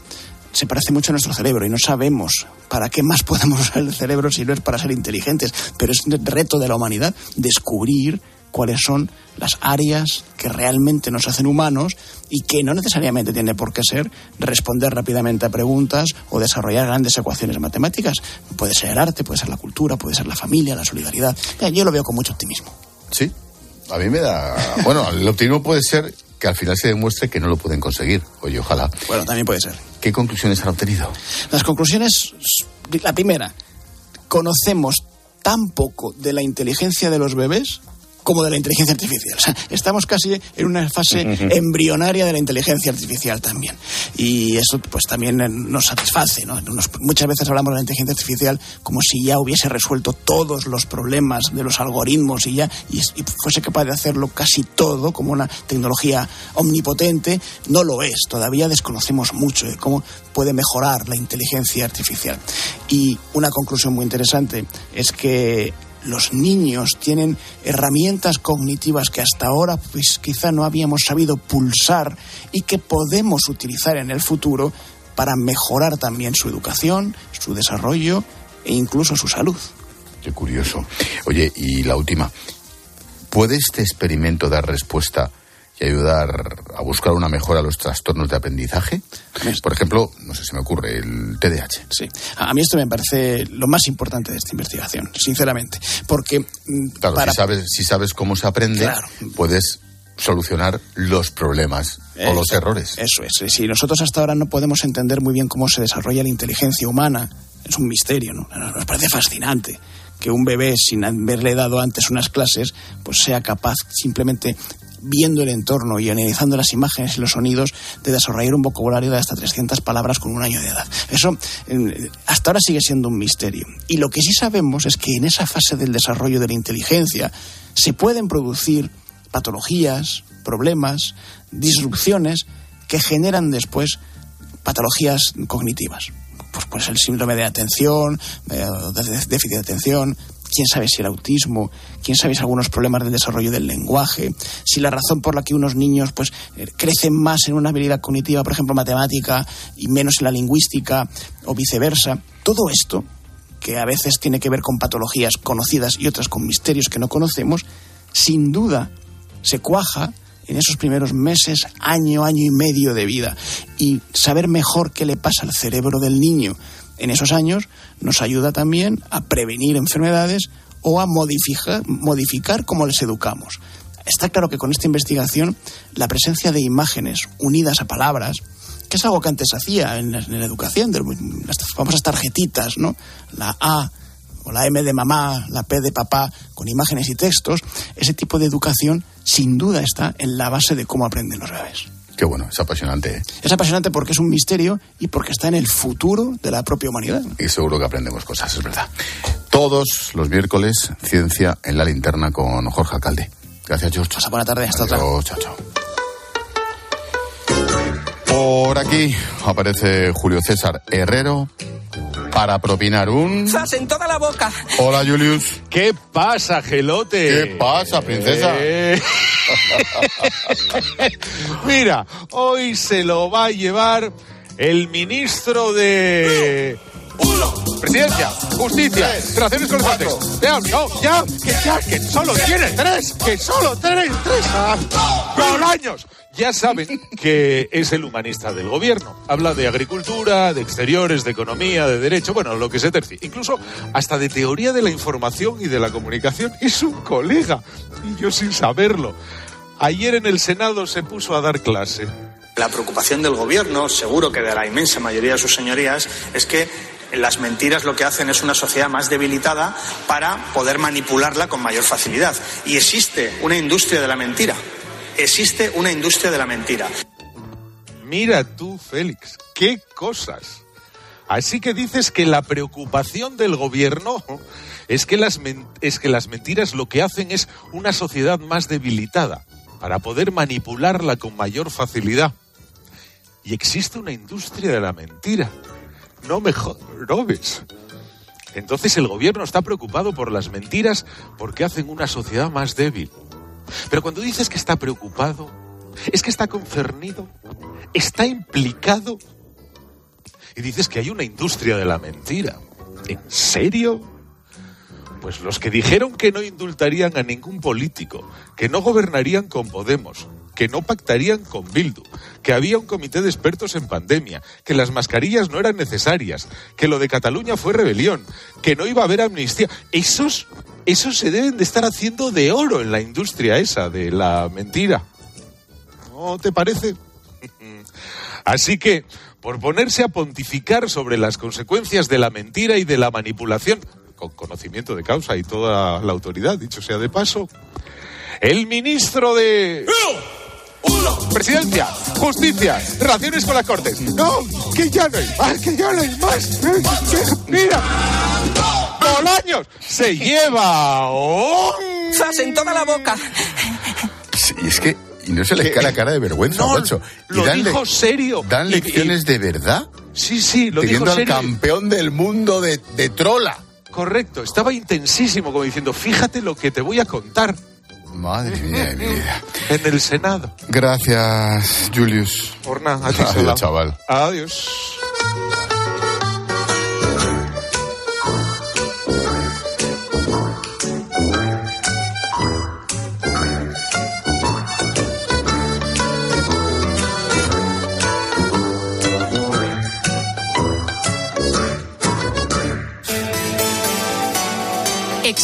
se parece mucho a nuestro cerebro y no sabemos para qué más podemos usar el cerebro si no es para ser inteligentes. Pero es un reto de la humanidad descubrir cuáles son las áreas que realmente nos hacen humanos y que no necesariamente tiene por qué ser responder rápidamente a preguntas o desarrollar grandes ecuaciones matemáticas. Puede ser el arte, puede ser la cultura, puede ser la familia, la solidaridad. Yo lo veo con mucho optimismo. Sí, a mí me da. Bueno, el optimismo puede ser que al final se demuestre que no lo pueden conseguir. Oye, ojalá. Bueno, también puede ser. ¿Qué conclusiones han obtenido? Las conclusiones. La primera, conocemos tan poco de la inteligencia de los bebés como de la inteligencia artificial. O sea, estamos casi en una fase embrionaria de la inteligencia artificial también. Y eso pues también nos satisface. ¿no? muchas veces hablamos de la inteligencia artificial como si ya hubiese resuelto todos los problemas de los algoritmos y ya y, fuese capaz de hacerlo casi todo como una tecnología omnipotente. No lo es. Todavía desconocemos mucho de cómo puede mejorar la inteligencia artificial. Y una conclusión muy interesante es que los niños tienen herramientas cognitivas que hasta ahora pues quizá no habíamos sabido pulsar y que podemos utilizar en el futuro para mejorar también su educación, su desarrollo e incluso su salud. Qué curioso. Oye, y la última. ¿Puede este experimento dar respuesta y ayudar a buscar una mejora a los trastornos de aprendizaje. Por ejemplo, no sé si me ocurre, el TDAH. Sí, a mí esto me parece lo más importante de esta investigación, sinceramente, porque... Mm, claro, si, sabes, si sabes cómo se aprende, puedes solucionar los problemas o los errores. Eso es. Si nosotros hasta ahora no podemos entender muy bien cómo se desarrolla la inteligencia humana, es un misterio, ¿no? Nos parece fascinante que un bebé, sin haberle dado antes unas clases, pues sea capaz simplemente viendo el entorno y analizando las imágenes y los sonidos, de desarrollar un vocabulario de hasta 300 palabras con un año de edad. Eso hasta ahora sigue siendo un misterio. Y lo que sí sabemos es que en esa fase del desarrollo de la inteligencia se pueden producir patologías, problemas, disrupciones que generan después patologías cognitivas. Pues, pues el síndrome de atención, eh, déficit de atención, quién sabe si el autismo, quién sabe si algunos problemas del desarrollo del lenguaje, si la razón por la que unos niños pues eh, crecen más en una habilidad cognitiva, por ejemplo, matemática, y menos en la lingüística, o viceversa. Todo esto, que a veces tiene que ver con patologías conocidas y otras con misterios que no conocemos, sin duda se cuaja en esos primeros meses, año, año y medio de vida. Y saber mejor qué le pasa al cerebro del niño en esos años nos ayuda también a prevenir enfermedades o a modificar, modificar cómo les educamos. Está claro que con esta investigación la presencia de imágenes unidas a palabras, que es algo que antes hacía en la, educación, de las famosas tarjetitas, ¿no? La A o la M de mamá, la P de papá, con imágenes y textos, ese tipo de educación sin duda está en la base de cómo aprenden los bebés. Qué bueno, es apasionante. ¿eh? Es apasionante porque es un misterio y porque está en el futuro de la propia humanidad. Y seguro que aprendemos cosas, es verdad. Todos los miércoles, Ciencia en la Linterna con Jorge Alcalde. Gracias, George. Hasta buena tarde, hasta otra. Chao, chao. Por aquí aparece Julio César Herrero para propinar un... ¡Sas en toda la boca! Hola, Julius. ¿Qué pasa, gelote? ¿Qué pasa, princesa? Eh. Mira, hoy se lo va a llevar el ministro de... Presidencia, justicia, relaciones con los Ya, no, ya, que ya, que solo tiene tres, que solo tiene tres. Por años. Ya saben que es el humanista del gobierno. Habla de agricultura, de exteriores, de economía, de derecho, bueno, lo que se tercie. Incluso hasta de teoría de la información y de la comunicación. Es un colega. Y yo sin saberlo. Ayer en el Senado se puso a dar clase. La preocupación del gobierno, seguro que de la inmensa mayoría de sus señorías, es que las mentiras lo que hacen es una sociedad más debilitada para poder manipularla con mayor facilidad. Y existe una industria de la mentira Existe una industria de la mentira. Mira tú, Félix, qué cosas. Así que dices que la preocupación del gobierno es que las, es que las mentiras lo que hacen es una sociedad más debilitada para poder manipularla con mayor facilidad. Y existe una industria de la mentira. No me robes. Entonces el gobierno está preocupado por las mentiras porque hacen una sociedad más débil. Pero cuando dices que está preocupado, es que está concernido, está implicado y dices que hay una industria de la mentira. ¿En serio? Pues los que dijeron que no indultarían a ningún político, que no gobernarían con Podemos, que no pactarían con Bildu, que había un comité de expertos en pandemia, que las mascarillas no eran necesarias, que lo de Cataluña fue rebelión, que no iba a haber amnistía. Esos, esos se deben de estar haciendo de oro en la industria esa de la mentira. ¿No te parece? Así que, por ponerse a pontificar sobre las consecuencias de la mentira y de la manipulación, con conocimiento de causa y toda la autoridad, dicho sea de paso, el ministro de... Presidencia, justicia, relaciones con las cortes. No, que ya no hay más, que ya no hay más. Que- Mira, Bolaños se lleva un... ¡Zas en toda la boca! Sí, es que y no se les cae la cara de vergüenza, No, macho. Y lo dan le- dijo serio. ¿Dan Y- lecciones de verdad? Sí, sí, lo Teniendo dijo al serio. campeón del mundo de, de trola. Correcto, estaba intensísimo, como diciendo, fíjate lo que te voy a contar. Madre mía de mi vida. En el Senado. Gracias, Julius. Por nada, a ti, Adiós, chaval. Adiós.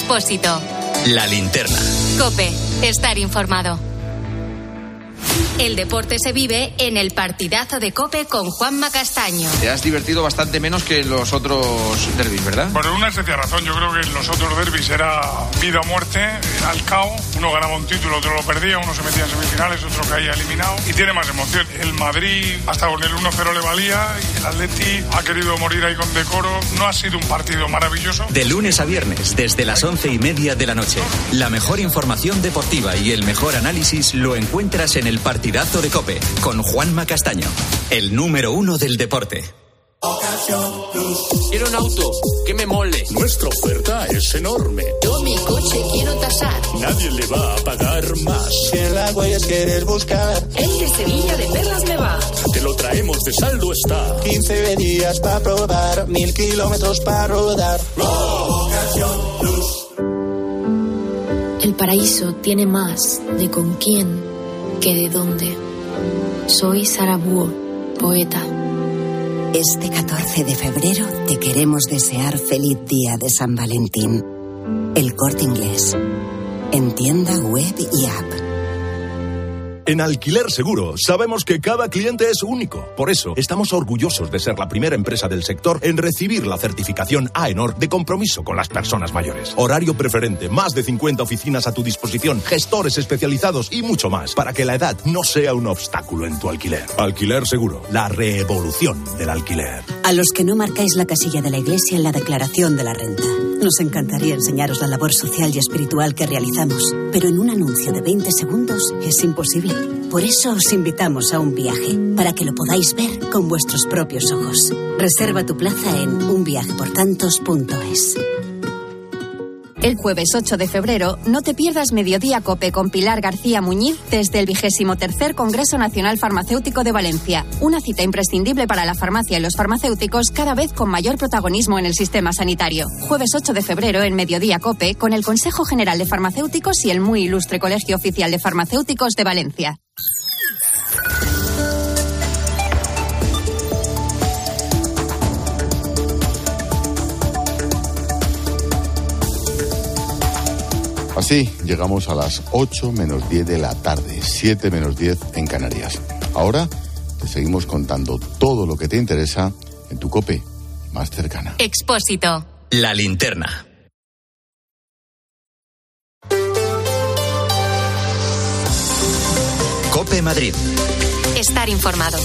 Expósito. La linterna. Cope. Estar informado. El deporte se vive en el partidazo de Cope con Juanma Castaño. Te has divertido bastante menos que en los otros derbis, ¿verdad? Por una sencilla razón, yo creo que en los otros derbis era vida o muerte, era al cao, uno ganaba un título, otro lo perdía, uno se metía en semifinales, otro caía eliminado y tiene más emoción. El Madrid hasta con el 1-0 le valía y el Atleti ha querido morir ahí con decoro. No ha sido un partido maravilloso. De lunes a viernes, desde las once y media de la noche. La mejor información deportiva y el mejor análisis lo encuentras en el partidazo de Cope con Juanma Castaño, el número uno del deporte. Quiero un auto que me mole. Nuestra oferta es enorme. Yo mi coche quiero tasar. Nadie le va a pagar más. Si en las huellas quieres buscar. El de Sevilla de Perlas me va. Te lo traemos de saldo está. 15 días para probar, mil kilómetros para rodar. El paraíso tiene más de con quién que de dónde. Soy Sara Búho, poeta. Este 14 de febrero te queremos desear feliz día de San Valentín. El corte inglés. En tienda web y app. En Alquiler Seguro sabemos que cada cliente es único. Por eso estamos orgullosos de ser la primera empresa del sector en recibir la certificación AENOR de compromiso con las personas mayores. Horario preferente, más de 50 oficinas a tu disposición, gestores especializados y mucho más para que la edad no sea un obstáculo en tu alquiler. Alquiler Seguro, la revolución del alquiler. A los que no marcáis la casilla de la iglesia en la declaración de la renta. Nos encantaría enseñaros la labor social y espiritual que realizamos, pero en un anuncio de 20 segundos es imposible. Por eso os invitamos a un viaje, para que lo podáis ver con vuestros propios ojos. Reserva tu plaza en unviajeportantos.es. El jueves 8 de febrero, no te pierdas Mediodía Cope con Pilar García Muñiz desde el 23 Congreso Nacional Farmacéutico de Valencia. Una cita imprescindible para la farmacia y los farmacéuticos cada vez con mayor protagonismo en el sistema sanitario. Jueves 8 de febrero en Mediodía Cope con el Consejo General de Farmacéuticos y el muy ilustre Colegio Oficial de Farmacéuticos de Valencia. Así llegamos a las 8 menos 10 de la tarde, 7 menos 10 en Canarias. Ahora te seguimos contando todo lo que te interesa en tu cope más cercana. Expósito. La linterna. Cope Madrid. Estar informado.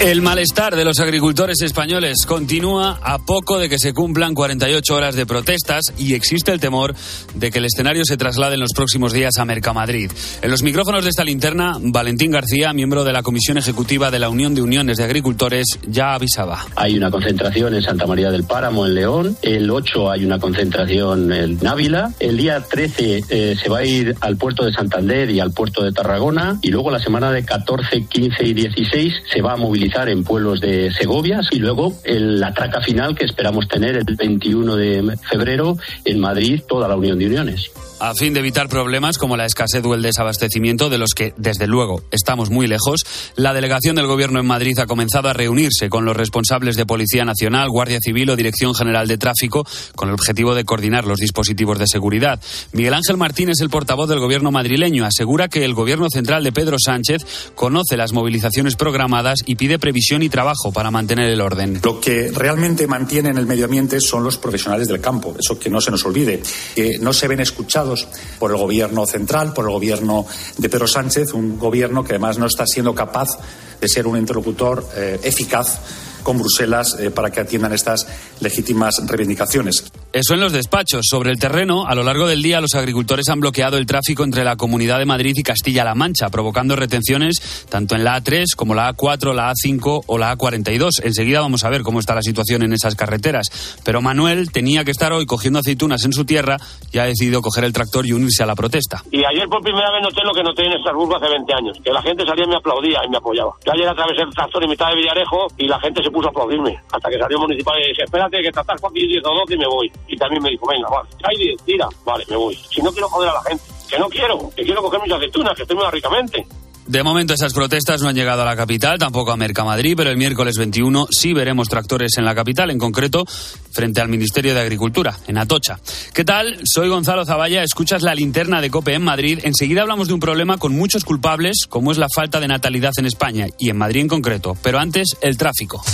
El malestar de los agricultores españoles continúa a poco de que se cumplan 48 horas de protestas y existe el temor de que el escenario se traslade en los próximos días a Mercamadrid. En los micrófonos de esta linterna, Valentín García, miembro de la Comisión Ejecutiva de la Unión de Uniones de Agricultores, ya avisaba. Hay una concentración en Santa María del Páramo, en León. El 8 hay una concentración en Ávila. El día 13 eh, se va a ir al puerto de Santander y al puerto de Tarragona. Y luego la semana de 14, 15 y 16 se va a movilizar en pueblos de Segovia y luego el, la traca final que esperamos tener el 21 de febrero en Madrid, toda la Unión de Uniones a fin de evitar problemas como la escasez o el desabastecimiento, de los que, desde luego, estamos muy lejos, la delegación del Gobierno en Madrid ha comenzado a reunirse con los responsables de Policía Nacional, Guardia Civil o Dirección General de Tráfico con el objetivo de coordinar los dispositivos de seguridad. Miguel Ángel Martín es el portavoz del Gobierno madrileño. Asegura que el Gobierno central de Pedro Sánchez conoce las movilizaciones programadas y pide previsión y trabajo para mantener el orden. Lo que realmente mantienen el medio ambiente son los profesionales del campo. Eso que no se nos olvide. Que no se ven escuchados por el gobierno central, por el gobierno de Pedro Sánchez, un gobierno que además no está siendo capaz de ser un interlocutor eh, eficaz con Bruselas eh, para que atiendan estas legítimas reivindicaciones. Eso en los despachos. Sobre el terreno, a lo largo del día los agricultores han bloqueado el tráfico entre la Comunidad de Madrid y Castilla-La Mancha, provocando retenciones tanto en la A3 como la A4, la A5 o la A42. Enseguida vamos a ver cómo está la situación en esas carreteras. Pero Manuel tenía que estar hoy cogiendo aceitunas en su tierra y ha decidido coger el tractor y unirse a la protesta. Y ayer por primera vez noté lo que noté en Estrasburgo hace 20 años, que la gente salía y me aplaudía y me apoyaba. Yo ayer atravesé el tractor en mitad de Villarejo y la gente se puso a aplaudirme, hasta que salió municipal y dije, espérate que tratar con 10 o 12 y me voy. Y también me dijo, venga, vale, 10, tira, vale, me voy. Si no quiero joder a la gente, que no quiero, que quiero coger mis aceitunas, que estoy muy ricamente. De momento esas protestas no han llegado a la capital, tampoco a Mercamadrid, pero el miércoles 21 sí veremos tractores en la capital, en concreto frente al Ministerio de Agricultura, en Atocha. ¿Qué tal? Soy Gonzalo Zavalla, escuchas la linterna de COPE en Madrid. Enseguida hablamos de un problema con muchos culpables, como es la falta de natalidad en España y en Madrid en concreto. Pero antes, el tráfico.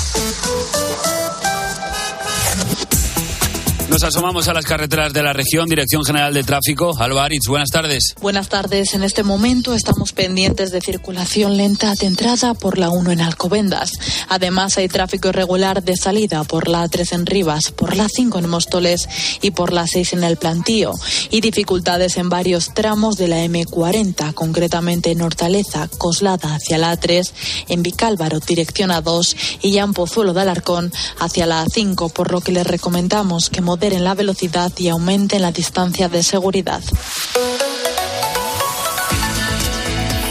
Nos asomamos a las carreteras de la región, Dirección General de Tráfico. Alba Aritz, buenas tardes. Buenas tardes. En este momento estamos pendientes de circulación lenta de entrada por la 1 en Alcobendas. Además, hay tráfico irregular de salida por la 3 en Rivas, por la 5 en Móstoles y por la 6 en El Plantío. Y dificultades en varios tramos de la M40, concretamente en Hortaleza, Coslada hacia la A3, en Vicálvaro, dirección A2 y ya en Pozuelo de Alarcón hacia la A5, por lo que les recomendamos que moderen la velocidad y aumenten la distancia de seguridad.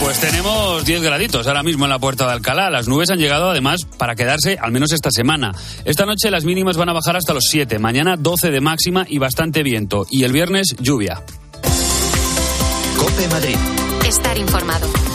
Pues tenemos 10 graditos ahora mismo en la puerta de Alcalá. Las nubes han llegado además para quedarse al menos esta semana. Esta noche las mínimas van a bajar hasta los 7, mañana 12 de máxima y bastante viento. Y el viernes lluvia. Cope Madrid. Estar informado.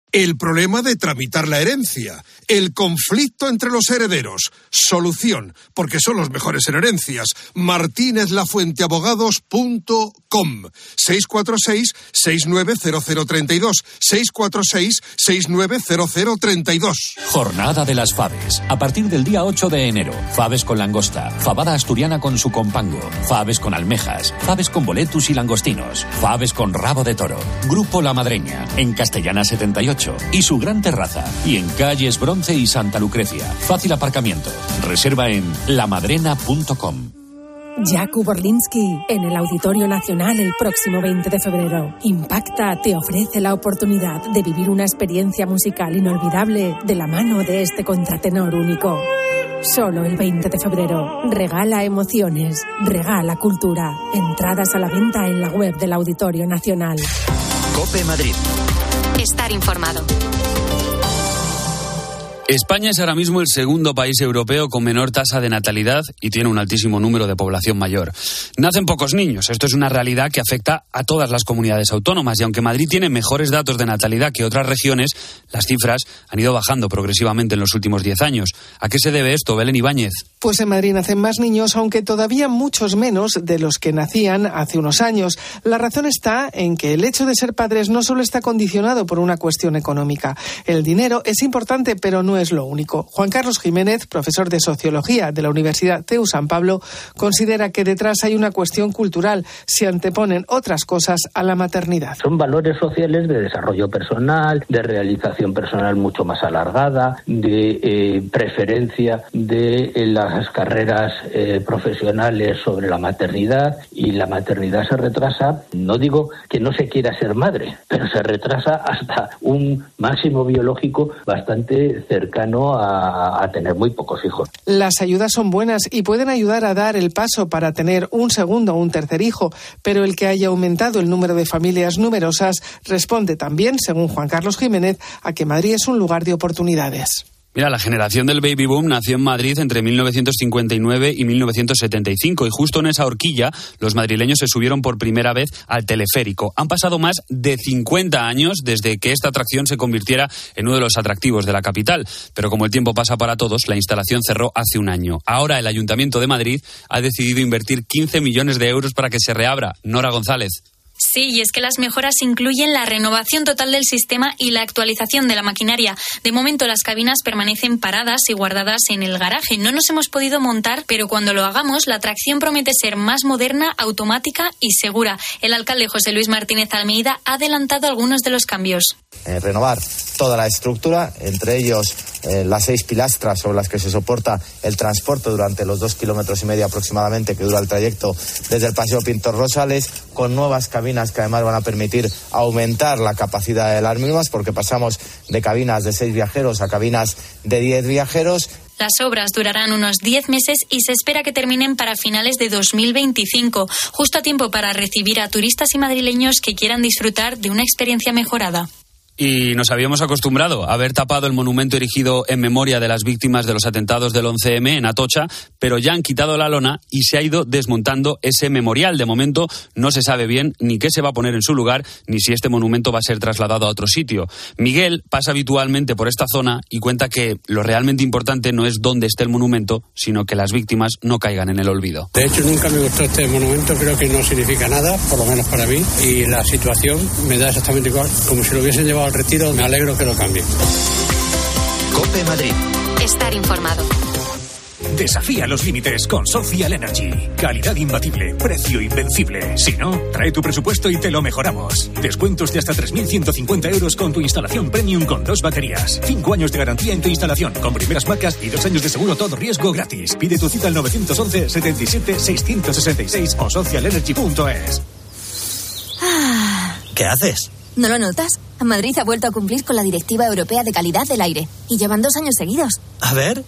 El problema de tramitar la herencia. El conflicto entre los herederos. Solución, porque son los mejores en herencias. martinezlafuenteabogados.com 646-690032. 646-690032. Jornada de las Faves. A partir del día 8 de enero. Faves con langosta. Fabada asturiana con su compango. Faves con almejas. Faves con boletus y langostinos. Faves con rabo de toro. Grupo La Madreña. En Castellana 78 y su gran terraza. Y en calles Bronce y Santa Lucrecia. Fácil aparcamiento. Reserva en lamadrena.com. Jakub Orlinsky en el Auditorio Nacional el próximo 20 de febrero. Impacta te ofrece la oportunidad de vivir una experiencia musical inolvidable de la mano de este contratenor único. Solo el 20 de febrero. Regala emociones, regala cultura. Entradas a la venta en la web del Auditorio Nacional. Cope Madrid. Estar informado. España es ahora mismo el segundo país europeo con menor tasa de natalidad y tiene un altísimo número de población mayor. Nacen pocos niños, esto es una realidad que afecta a todas las comunidades autónomas y aunque Madrid tiene mejores datos de natalidad que otras regiones, las cifras han ido bajando progresivamente en los últimos 10 años. ¿A qué se debe esto, Belén Ibáñez? Pues en Madrid nacen más niños, aunque todavía muchos menos de los que nacían hace unos años. La razón está en que el hecho de ser padres no solo está condicionado por una cuestión económica. El dinero es importante, pero no es lo único. Juan Carlos Jiménez, profesor de Sociología de la Universidad TEU San Pablo, considera que detrás hay una cuestión cultural. Se anteponen otras cosas a la maternidad. Son valores sociales de desarrollo personal, de realización personal mucho más alargada, de eh, preferencia de eh, las carreras eh, profesionales sobre la maternidad y la maternidad se retrasa, no digo que no se quiera ser madre, pero se retrasa hasta un máximo biológico bastante cercano a, tener muy pocos hijos. Las ayudas son buenas y pueden ayudar a dar el paso para tener un segundo o un tercer hijo, pero el que haya aumentado el número de familias numerosas responde también, según Juan Carlos Jiménez, a que Madrid es un lugar de oportunidades. Mira, la generación del baby boom nació en Madrid entre 1959 y 1975 y justo en esa horquilla los madrileños se subieron por primera vez al teleférico. Han pasado más de 50 años desde que esta atracción se convirtiera en uno de los atractivos de la capital, pero como el tiempo pasa para todos, la instalación cerró hace un año. Ahora el Ayuntamiento de Madrid ha decidido invertir 15 millones de euros para que se reabra. Nora González. Sí, y es que las mejoras incluyen la renovación total del sistema y la actualización de la maquinaria. De momento las cabinas permanecen paradas y guardadas en el garaje. No nos hemos podido montar, pero cuando lo hagamos la atracción promete ser más moderna, automática y segura. El alcalde José Luis Martínez Almeida ha adelantado algunos de los cambios. Eh, renovar toda la estructura, entre ellos eh, las seis pilastras sobre las que se soporta el transporte durante los dos kilómetros y medio aproximadamente que dura el trayecto desde el Paseo Pintor Rosales, con nuevas cabinas que además van a permitir aumentar la capacidad de las mismas, porque pasamos de cabinas de seis viajeros a cabinas de diez viajeros. Las obras durarán unos 10 meses y se espera que terminen para finales de 2025, justo a tiempo para recibir a turistas y madrileños que quieran disfrutar de una experiencia mejorada y nos habíamos acostumbrado a haber tapado el monumento erigido en memoria de las víctimas de los atentados del 11M en Atocha, pero ya han quitado la lona y se ha ido desmontando ese memorial. De momento no se sabe bien ni qué se va a poner en su lugar, ni si este monumento va a ser trasladado a otro sitio. Miguel pasa habitualmente por esta zona y cuenta que lo realmente importante no es dónde esté el monumento, sino que las víctimas no caigan en el olvido. De hecho, nunca me gustó este monumento, creo que no significa nada, por lo menos para mí, y la situación me da exactamente igual, como si lo hubiesen llevado al retiro, me alegro que lo cambie. Cope Madrid. Estar informado. Desafía los límites con Social Energy. Calidad imbatible, precio invencible. Si no, trae tu presupuesto y te lo mejoramos. Descuentos de hasta 3.150 euros con tu instalación premium con dos baterías. Cinco años de garantía en tu instalación con primeras marcas y dos años de seguro todo riesgo gratis. Pide tu cita al 911 77 666 o socialenergy.es. ¿Qué haces? ¿No lo notas? Madrid ha vuelto a cumplir con la Directiva Europea de Calidad del Aire y llevan dos años seguidos. A ver.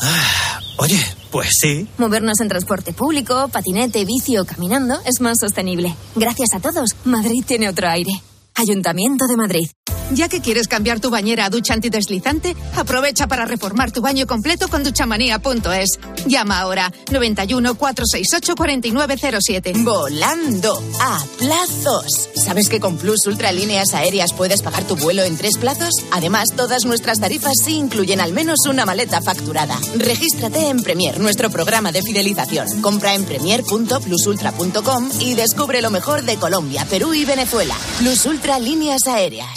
Ah, oye, pues sí. Movernos en transporte público, patinete, bici o caminando es más sostenible. Gracias a todos, Madrid tiene otro aire. Ayuntamiento de Madrid. Ya que quieres cambiar tu bañera a ducha antideslizante, aprovecha para reformar tu baño completo con duchamanía.es. Llama ahora 91 468 4907. Volando a plazos. ¿Sabes que con Plus Ultra Líneas Aéreas puedes pagar tu vuelo en tres plazos? Además, todas nuestras tarifas sí incluyen al menos una maleta facturada. Regístrate en Premier, nuestro programa de fidelización. Compra en premier.plusultra.com y descubre lo mejor de Colombia, Perú y Venezuela. Plus Ultra Líneas Aéreas.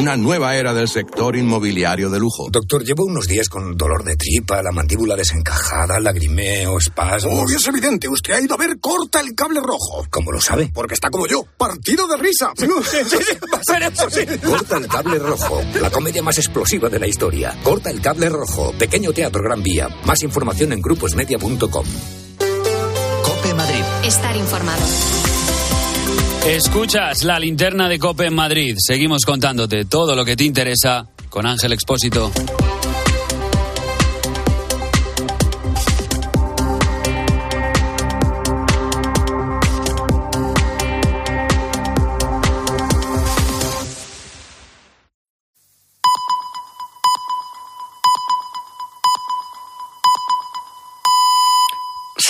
una nueva era del sector inmobiliario de lujo. Doctor, llevo unos días con dolor de tripa, la mandíbula desencajada, lagrimeo, espasmos. Oh, es evidente, usted ha ido a ver Corta el Cable Rojo. ¿Cómo lo sabe? Porque está como yo, partido de risa. Sí, sí, sí, va a ser eso, sí. Corta el Cable Rojo, la comedia más explosiva de la historia. Corta el Cable Rojo, pequeño teatro Gran Vía. Más información en gruposmedia.com. Cope Madrid. Estar informado. Escuchas la linterna de Cope en Madrid. Seguimos contándote todo lo que te interesa con Ángel Expósito.